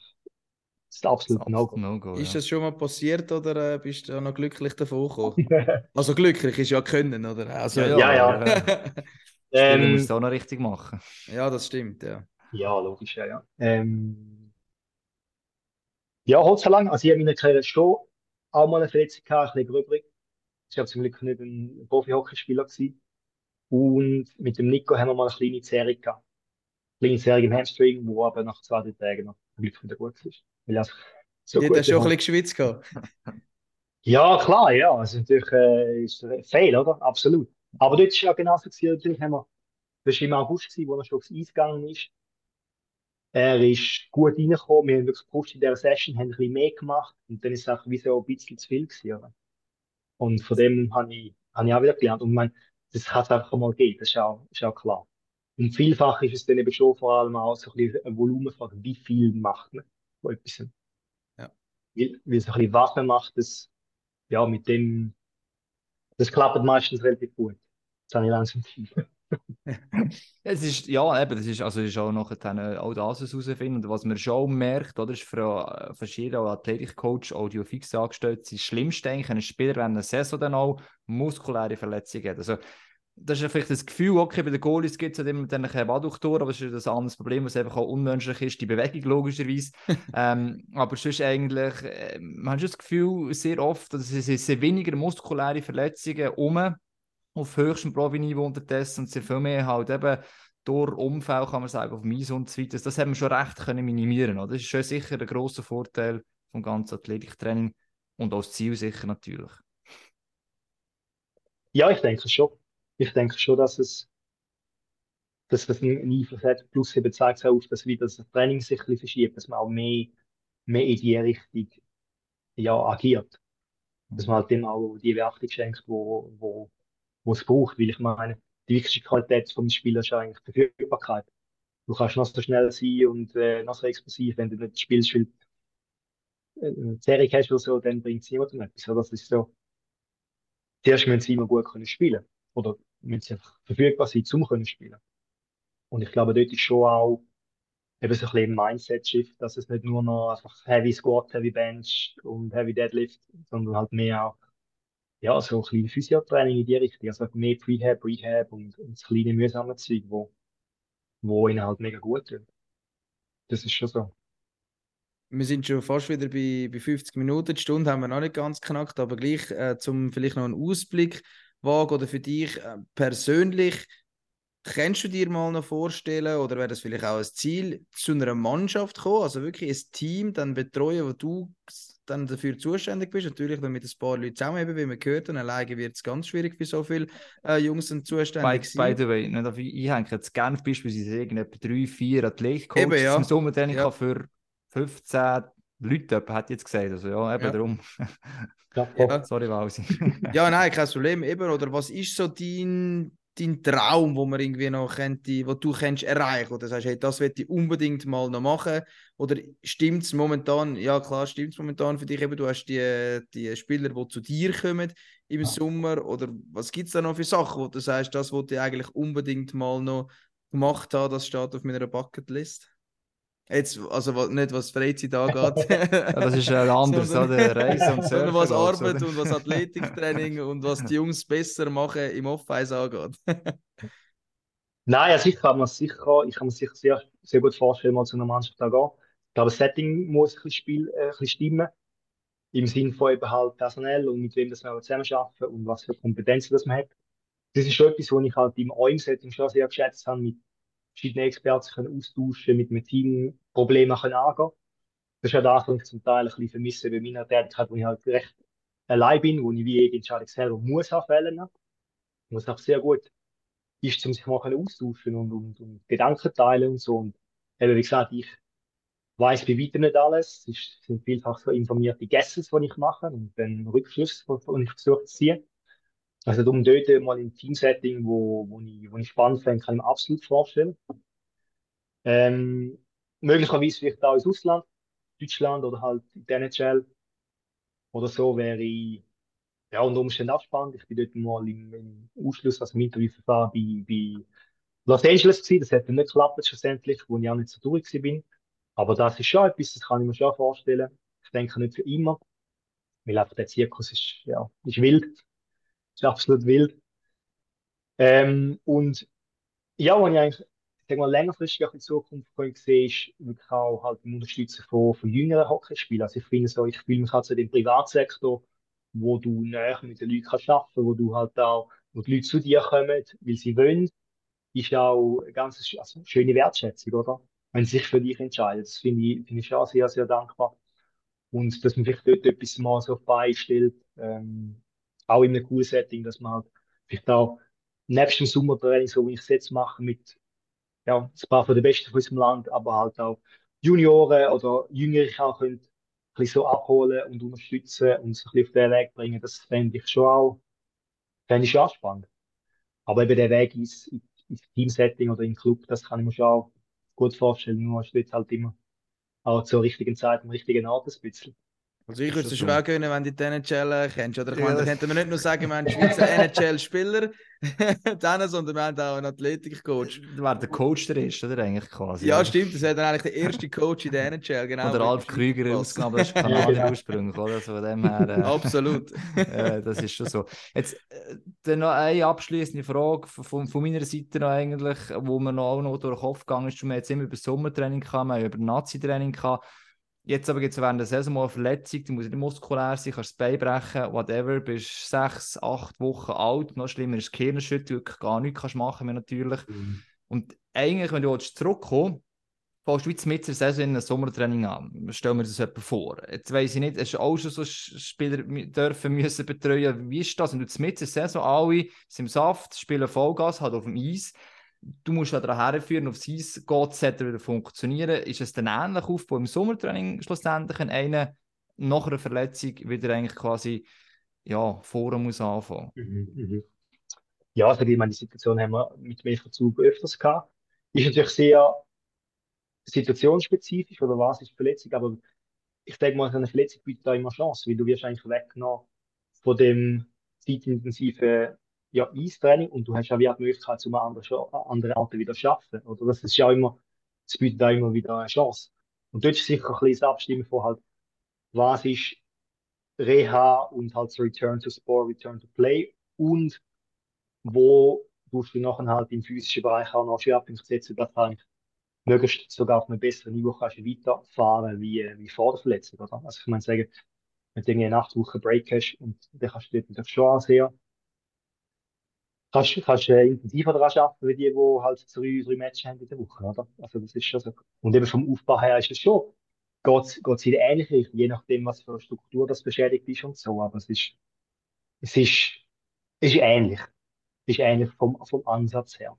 das ist absolut No-Go. No ist das schon mal passiert oder äh, bist du noch glücklich davon gekommen? also glücklich ist ja können, oder? Also, ja, ja. ja, ja. ähm, muss auch noch richtig machen. Ja, das stimmt, ja. Ja, logisch, ja, ja. Ähm, ja, lang. Also ich habe in meiner Karriere schon auch mal eine Verletzung gehabt, ein bisschen gröber. Ich habe zum Glück nicht ein Profi-Hockeyspieler gewesen. Und mit dem Nico haben wir mal eine kleine Serie gehabt. Eine kleine Serie im Hamstring, wo aber nach zwei, drei Tagen noch Glück wieder gut ist. Weil also so ja, hast schon ein bisschen geschwitzt gehabt. Ja, klar, ja. Also natürlich äh, ist ein Fail, oder? Absolut. Aber dort ist ja genau so gewesen, natürlich haben wir, das war im August, gewesen, wo er schon aufs Eis gegangen ist. Er ist gut reingekommen, wir haben wirklich gepusht in dieser Session, haben ein bisschen mehr gemacht und dann ist es auch wie so ein bisschen zu viel gewesen, oder? Und von dem habe ich, habe ich auch wieder gelernt. Und mein, das hat es einfach mal gegeben, das ist auch, ist auch klar. Und vielfach ist es dann eben schon vor allem auch so ein bisschen eine Volumenfrage, wie viel macht man von etwas. Ja. Weil, weil so ein bisschen was man macht, das, ja, mit dem, das klappt meistens relativ gut. Das habe ich langsam es ist, ja, eben, das ist, also ist auch noch auch das herausfinden. Und was man schon merkt, oder, ist für verschiedene Athletikcoach, Audiofix angestellt, das Schlimmste eigentlich, ein Spieler, wenn eine Saison dann auch muskuläre Verletzungen hat. Also, das ist vielleicht das Gefühl, okay, bei den Goalies gibt es immer dann keine Adduktoren, aber das ist ein anderes Problem, was einfach auch unmenschlich ist, die Bewegung logischerweise. ähm, aber sonst eigentlich, äh, man hat schon das Gefühl, sehr oft, dass es sind weniger muskuläre Verletzungen um auf höchstem Profi-Niveau unterdessen und sehr viel mehr halt eben durch Umfeld, kann man sagen, auf Mies und so weiter. Das haben wir schon recht können minimieren. Oder? Das ist schon sicher ein grosser Vorteil vom ganzen Athletiktraining und auch das Ziel sicher natürlich. Ja, ich denke schon ich denke schon, dass es, dass das einen Einfluss hat. Plus eben zeigt es auch, dass wieder das Training sich ein bisschen verschiebt, dass man auch mehr, mehr in die Richtung ja, agiert. Dass man halt dem auch die Beachtung schenkt, wo, wo, wo es braucht, weil ich meine, die wichtigste Qualität vom Spieler ist eigentlich die Verfügbarkeit. Du kannst noch so schnell sein und äh, noch so explosiv, wenn du nicht spielst, weil äh, eine Serie hast oder so, dann bringt es niemandem etwas. Das ist so. Zuerst müssen sie immer gut können spielen. Oder müssen sie einfach verfügbar sein, zum können spielen. Und ich glaube, dort ist schon auch eben so ein bisschen Mindset-Shift, dass es nicht nur noch einfach Heavy Squat, Heavy Bench und Heavy Deadlift, sondern halt mehr auch, ja, so ein bisschen Physiotraining in die Richtung. Also mehr Prehab, Rehab und, und das kleine mühsame Zeug, wo, wo ihnen halt mega gut tut. Das ist schon so. Wir sind schon fast wieder bei, bei 50 Minuten. Die Stunde haben wir noch nicht ganz knackt, aber gleich äh, zum vielleicht noch einen Ausblick wagen oder für dich äh, persönlich, kannst du dir mal noch vorstellen oder wäre das vielleicht auch ein Ziel, zu einer Mannschaft kommen, also wirklich ein Team dann betreuen, wo du dann dafür zuständig bist, natürlich dann mit ein paar Leuten zusammen, wie wir gehört haben, alleine wird es ganz schwierig für so viele äh, Jungs und zuständig by, by the way, nicht auf einhängen, jetzt gerne beispielsweise irgendetwa drei, vier Athletikcoaches Eben, ja. im Sommertraining Ja. ja. für 15 Leute, hat jetzt gesagt, also ja, eben Ja. darum. Ja. Sorry, Walsi. Ja, nein, kein Problem. Eben, oder was ist so dein, dein Traum, wo man irgendwie noch könnte, wo du kannst erreichen oder sagst, hey, das möchte ich unbedingt mal noch machen? Oder stimmt es momentan, ja klar, stimmt es momentan für dich eben, du hast die, die Spieler, die zu dir kommen im Sommer. Oder was gibt es da noch für Sachen, wo du sagst, das wollte ich eigentlich unbedingt mal noch gemacht haben, das steht auf meiner Bucketlist? Jetzt, also nicht was Freizeit angeht. Ja, das ist ein anderes, Sondern- oder? Reisen und Sondern Surfen. was Arbeit und was Athletiktraining und was die Jungs besser machen im Off-Eis angeht. Nein, also ich kann mir sicher, ich kann mir sicher sehr, sehr gut vorstellen, mal zu einer Mannschaft zu gehen. Ich glaube, das Setting muss ein bisschen, Spiel, äh, ein bisschen stimmen. Im Sinn von eben halt personell und mit wem das wir zusammenarbeiten und was für Kompetenzen das man hat. Das ist schon etwas, was ich halt im OIM-Setting schon sehr geschätzt habe, mit verschiedenen Experten können austauschen, mit einem Team Probleme können. Das ist ja das, was ich zum Teil ein bisschen vermisse bei meiner Tätigkeit, wo ich halt recht allein bin, wo ich wie jede Entscheidung selber muss abwählen. Was auch sehr gut ist, um sich mal austauschen und, und, und Gedanken teilen und so. Und eben, wie gesagt, ich weiß bei weitem nicht alles. Es sind vielfach so informierte Guesses, die ich mache und dann Rückschlüsse, die ich versuche zu ziehen. Also darum dort mal im Teamsetting, wo, wo, ich, wo ich spannend finde, kann ich mir absolut vorstellen. Ähm, möglicherweise vielleicht auch ins Ausland, Deutschland oder halt in der NHL oder so wäre ich ja unter Umständen auch spannend. Ich bin dort mal im, im Ausschluss, also im Interviewverfahren bei, bei Los Angeles gewesen. Das hat dann nicht geklappt schlussendlich, wo ich auch nicht so durch bin. Aber das ist schon etwas, das kann ich mir schon vorstellen. Ich denke nicht für immer, weil einfach der Zirkus ist, ja, ist wild. Ist absolut wild. Ähm, und ja, was ich eigentlich, ich sag mal, längerfristig auch in Zukunft können sehen, ist wirklich auch halt im Unterstützen von, von jüngeren Hockeyspielern. Also ich finde so, ich fühle mich halt so dem Privatsektor, wo du näher mit den Leuten kannst arbeiten, wo du halt auch, wo die Leute zu dir kommen, weil sie wollen, ist auch eine ganz also schöne Wertschätzung, oder? Wenn sie sich für dich entscheiden. Das finde ich, finde ich auch sehr, sehr dankbar. Und dass man vielleicht dort etwas mal so beistellt, ähm, auch in einem coolen Setting, dass man halt vielleicht auch nebst dem Sommertraining, so wie ich es jetzt mache, mit ja, ein paar von den Besten von unserem Land, aber halt auch Junioren oder Jüngere auch können, ein bisschen so abholen und unterstützen und so ein bisschen auf den Weg bringen. Das fände ich schon auch, fände ich schon auch spannend. Aber eben der Weg ins, ins Teamsetting oder den Club, das kann ich mir schon auch gut vorstellen. Nur ist jetzt halt immer auch zur richtigen Zeit am richtigen Ort ein bisschen. Also ich würde es Ist schon gönnen, wenn du die NHL kennst. Oder ich Ja, meine, da das- könnten wir nicht nur sagen, wir haben Schweizer NHL-Spieler, dann, sondern wir haben auch einen Athletikcoach. Wer der Coach der ist, oder eigentlich quasi? Ja, stimmt, das wäre dann eigentlich der erste Coach in der NHL, genau. Oder Alf Krüger ausgenommen, das ist Ja, Kanadier ursprünglich, oder? So von dem her. Äh, Absolut. äh, das ist schon so. Jetzt äh, dann noch eine abschließende Frage von, von meiner Seite noch eigentlich, wo mir noch, auch noch durch den Kopf gegangen ist. Wir jetzt immer über das Sommertraining gehabt, wir haben über Nazi-Training gehabt. Jetzt aber gibt es während der Saison mal eine Verletzung, die muss nicht muskulär sein, kannst das Bein brechen, whatever, bist sechs, acht Wochen alt, noch schlimmer ist Gehirnerschütterung, gar nichts kannst machen mehr natürlich. Und eigentlich, wenn du willst zurückkommen fängst du wie mit der Saison in ein Sommertraining an. Stell mir das etwa vor. Jetzt weiss ich nicht, hast du auch schon so Spieler dürfen müssen betreuen. Wie ist das? Wenn du mit der Saison alle sind im Saft, spielen Vollgas, halt auf dem Eis. Du musst da daran herführen, aufs Eis geht es wieder funktionieren. Ist es dann ähnlich Aufbau im Sommertraining schlussendlich, einer nach einer Verletzung wieder eigentlich quasi ja, vorher muss anfangen? Mhm, mhm. ja, also ich meine, die Situation haben wir mit mehr Verzug öfters gehabt. Ist natürlich sehr situationsspezifisch oder was ist Verletzung, aber ich denke mal, eine Verletzung bietet da immer Chance, weil du wirst eigentlich weggenommen von dem zeitintensiven ja, Eistraining und du hast ja wieder die Möglichkeit, zu einem anderen, anderen Alter wieder zu schaffen. Oder das ist ja immer, es bietet da immer wieder eine Chance. Und dort ist sicher ein bisschen das Abstimmen von halt, was ist Reha und halt so Return to Sport, Return to Play und wo tust du nachher halt im physischen Bereich auch noch Schwerpunkte setzen, dass halt möglichst sogar auf einem besseren Niveau kannst du weiterfahren wie, wie vor der Verletzung, oder? Also ich meine sagen, wenn du irgendwie eine acht Wochen Break hast und dann kannst du dort schon sehr kannst, kannst äh, intensiver daran arbeiten, wie die, die halt drei, drei Matches haben in der Woche, oder? Also das ist schon so. Und eben vom Aufbau her ist es schon, geht es in eine ähnliche Richtung, je nachdem, was für eine Struktur das beschädigt ist und so, aber es ist, es ist, es ist ähnlich. Es ist ähnlich vom, vom Ansatz her.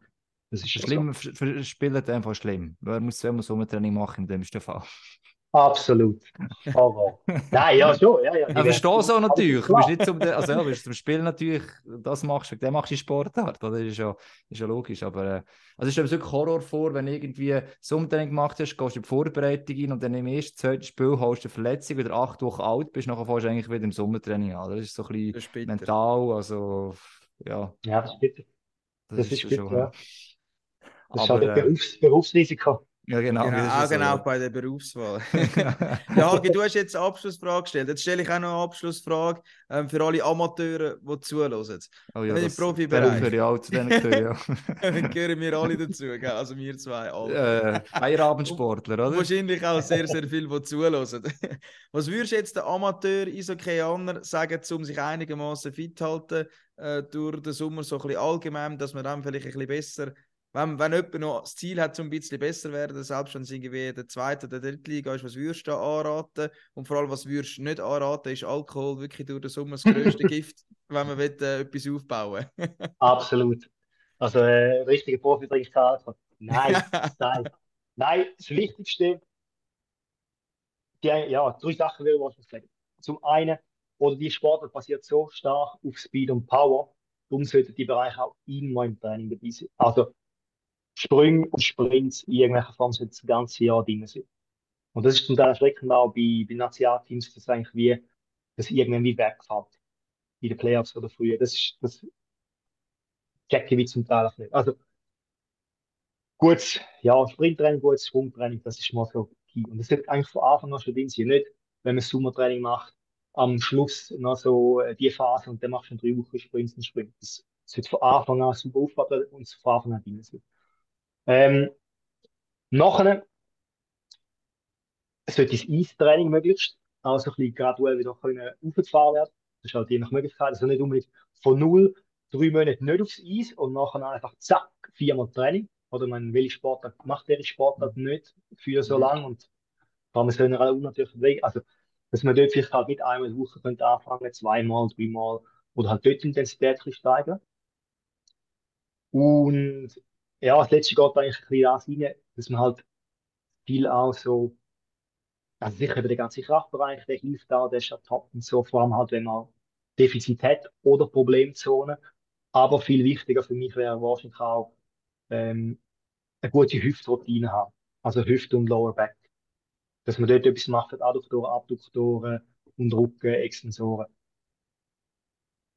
Das ist schlimm, so. für Spieler einfach schlimm. Wer muss zweimal so ein Training machen in dem Fall? Absolut. Aber, nein, ja, schon. Ja, ja, aber verstehe so natürlich. Du bist nicht zum, also, ja, bist zum Spiel natürlich, das machst du, dann machst du Sportart. Das ist ja, ist ja logisch. Aber äh, also ist wirklich Horror vor, wenn du irgendwie so ein Training gemacht hast, gehst du in die Vorbereitung in und dann im ersten, zweiten Spiel hast du eine Verletzung, wieder acht Wochen alt bist, nachher fährst du eigentlich wieder im Sommertraining an. Das ist so ein bisschen mental, also ja. Ja, das ist bitter. Das, das ist, ist bitter, ja. Das ist halt ein äh, Berufs Berufsrisiko. Ja, genau. Genau, auch so, genau ja. bei der Berufswahl. ja, Hagi, du hast jetzt eine Abschlussfrage gestellt. Jetzt stelle ich auch noch eine Abschlussfrage ähm, für alle Amateure, die zuhören. Oh ja, das, Profibereich. Der ja auch zu denen gehören, ja. Dann gehören wir alle dazu, gell? also wir zwei. Alle. Äh, Feierabendsportler, oder? Wahrscheinlich auch sehr, sehr viel, die zuhören. Was würdest du jetzt den Amateur Isokeianer sagen, um sich einigermaßen fit zu halten äh, durch den Sommer so ein bisschen allgemein, dass man dann vielleicht ein bisschen besser wenn, wenn jemand noch das Ziel hat, um ein bisschen besser zu werden, selbst wenn es irgendwie der zweite oder dritte Liga ist, was würdest du da anraten? Und vor allem, was würdest du nicht anraten? Ist Alkohol wirklich durch den Sommer das größte Gift, wenn man will, äh, etwas aufbauen Absolut. Also, äh, richtige Profi trinkt Alkohol. Nein, nein. Nein, das Wichtigste, die, ja, drei Sachen will ich sagen. Zum einen, oder die Sportart basiert so stark auf Speed und Power, darum sollten die Bereiche auch immer im Training dabei sein. Also, Sprünge und Sprints in irgendwelcher Form das ganze Jahr drin sind. Und das ist zum Teil erschreckend auch bei, bei Nationalteams, dass eigentlich wie, das irgendwie wegfällt. In den Playoffs oder früher. Das ist, das checke ich wie zum Teil auch nicht. Also, gutes, ja, Sprinttraining, gutes Schwungtraining, das ist mal so key. Und das sollte eigentlich von Anfang an schon drin sein. Nicht, wenn man Sommertraining macht, am Schluss noch so äh, die Phase und dann machst du drei Wochen Sprints und Sprint. Das sollte von Anfang an super aufbauen und von Anfang an drin sein. Ähm, nachher sollte das Eistraining möglichst also ein bisschen graduell wieder können aufgefahren werden. Das ist halt je nach Möglichkeit. Also nicht unbedingt von null, drei Monate nicht aufs Eis und nachher einfach zack, viermal Training. Oder man will Sportart macht der Sportart nicht für so lange und kann man so eine unnatürliche Weg. Also, dass man dort vielleicht halt mit einmal in der Woche könnte anfangen, zweimal, dreimal oder halt dort die Intensität steigern. Und ja, das letzte geht eigentlich ein bisschen das rein, dass man halt viel auch so, also sicher über den ganzen Kraftbereich, der hilft da, der ist ja top und so, vor allem halt, wenn man Defizit hat oder Problemzonen. Aber viel wichtiger für mich wäre wahrscheinlich auch ähm, eine gute Hüftroutine haben. Also Hüfte und Lower Back. Dass man dort etwas macht, Adduktoren, Abduktoren und Rücken, Extensoren.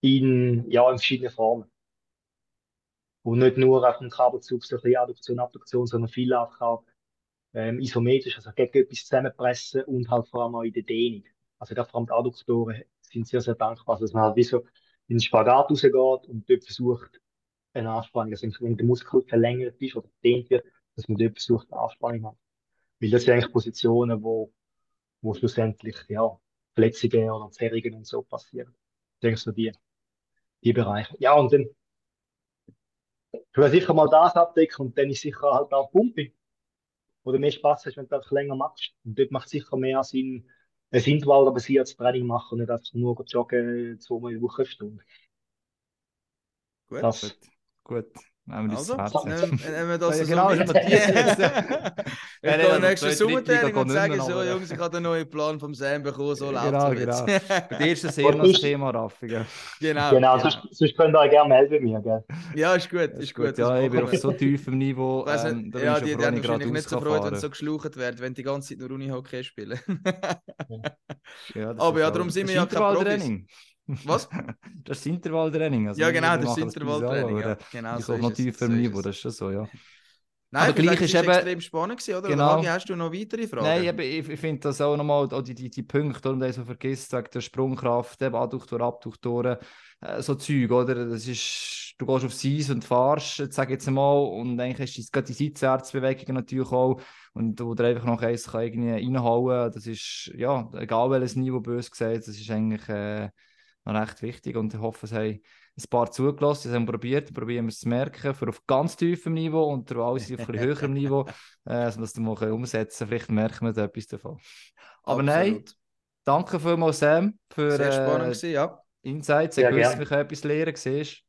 In, ja, in verschiedenen Formen. Und nicht nur auf dem Kabelzug so ein bisschen Adduktion, Abduktion, sondern viel auch ähm, isometrisch, also gegen etwas zusammenpressen und halt vor allem auch in der Dehnung. Also da vor allem die Adduktoren sind sehr, sehr dankbar, dass man halt wie so in den Spagat rausgeht und dort versucht, eine Anspannung, also wenn der Muskel verlängert ist oder dehnt wird, dass man dort versucht, eine Anspannung hat. Weil das sind eigentlich Positionen, wo, wo schlussendlich, ja, Verletzungen oder Zerrungen und so passieren. Ich denke so die, die Bereiche. Ja, und dann will sicher mal das abdecken und dann ist sicher halt auch Pumping. Wo du mehr Spaß hast, wenn du einfach länger machst. Und dort macht es sicher mehr Sinn, ein intervallbasiertes Training machen und nicht einfach nur joggen zweimal in der Woche Stunde. Gut, das. gut. Nehmen wir Also, das nehmen nehmen wir das Ja, so genau, nächstes also die Drittliga Sommertraining und geht sage nicht mehr, so, Jungs, ich habe den neuen Plan vom Sam bekommen, so läuft Genau, genau. jetzt. Bei dir ist das eher noch das Thema Raffigen. genau. Genau, genau. sonst, sonst könnt ihr euch gerne melden bei mir, gell? Ja, ist gut, ist gut. ja, ich bin auf wir. so tiefem Niveau. Ähm, ja, die, haben wahrscheinlich wenn nicht ich so Freude, wenn sie so geschlaucht werden, wenn die ganze Zeit nur Unihockey spielen. Aber ja, darum sind wir ja keine Profis. Was? Das ist Intervalltraining. Also Ja, genau, das ist Intervalltraining. Ja, genau, Ich so so noch tiefer im Niveau, das ist schon so, ja. Nein, Aber gleich ist eben- extrem spannend gewesen, oder? Genau. Hagi, hast du noch weitere Fragen? Nein, eben, ich, ich finde das auch nochmal, auch die, die, die Punkte, die man so vergisst, wegen der Sprungkraft, eben Adduktoren, Abduktoren, äh, so Zeug, oder? Das ist, du gehst aufs Eis und fahrst, sag ich jetzt mal, und eigentlich hast du gerade die Seitwärtsbewegungen natürlich auch, und wo du einfach noch eins kann irgendwie reinhauen, das ist, ja, egal welches Niveau bös gesagt, das ist eigentlich äh, noch recht wichtig und ich hoffe, es haben ein paar zugelassen, sie haben probiert, probieren wir es zu merken, für auf ganz tiefem Niveau und alles auf ein höherem Niveau, äh, dass wir das dann mal umsetzen können. Vielleicht merken wir da etwas davon. Aber nein, Absolut. danke vielmals, Sam, für Sehr spannend äh, ja. Insights. Ich Sehr wusste, können etwas lernen, siehst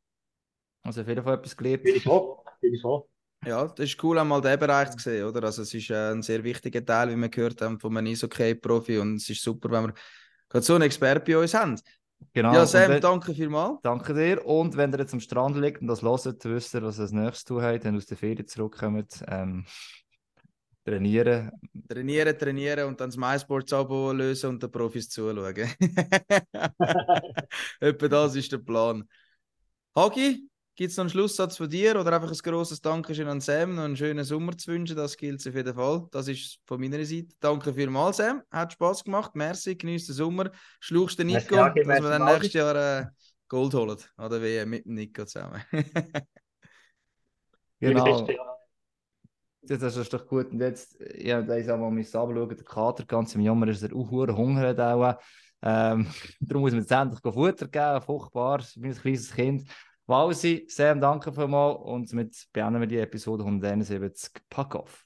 Also auf jeden Fall etwas gelernt. Bin ich froh. Bin ich froh. Ja, das ist cool, einmal diesen Bereich zu sehen, oder? Also es ist äh, ein sehr wichtiger Teil, wie wir gehört haben, von einem Eishockey-Profi und es ist super, wenn wir gerade so einen Experten bei uns haben. Genau. ja, Sam, wenn- danke vielmals. Danke dir. Und wenn ihr jetzt am Strand liegt und das hört, wisst ihr, was ihr als nächstes zu tun habt, wenn ihr aus der Ferien zurückkommt. Ähm, trainieren. Trainieren, trainieren und dann das MySports-Abo lösen und den Profis zuschauen. Etwa das ist der Plan. Hagi, gibt es noch einen Schlusssatz von dir oder einfach ein grosses Dankeschön an Sam, noch einen schönen Sommer zu wünschen? Das gilt auf jeden Fall. Das ist von meiner Seite. Danke vielmals, Sam. Hat Spaß gemacht. Merci, genießt den Sommer. Schluchst den Nico, dass wir dann nächstes Jahr äh, Gold holen. Oder wie mit dem Nico zusammen. Genau. Das ist doch gut. Und jetzt, ja, da ist auch mal anschauen, der Kater ganz im Jammer ist er auch hure Hunger hat auch. Ähm, darum muss man jetzt endlich Futter geben, furchtbar, wie ein kleines Kind. Walsi, Sam, danke vielmals und damit beenden wir die Episode 171 Pack off.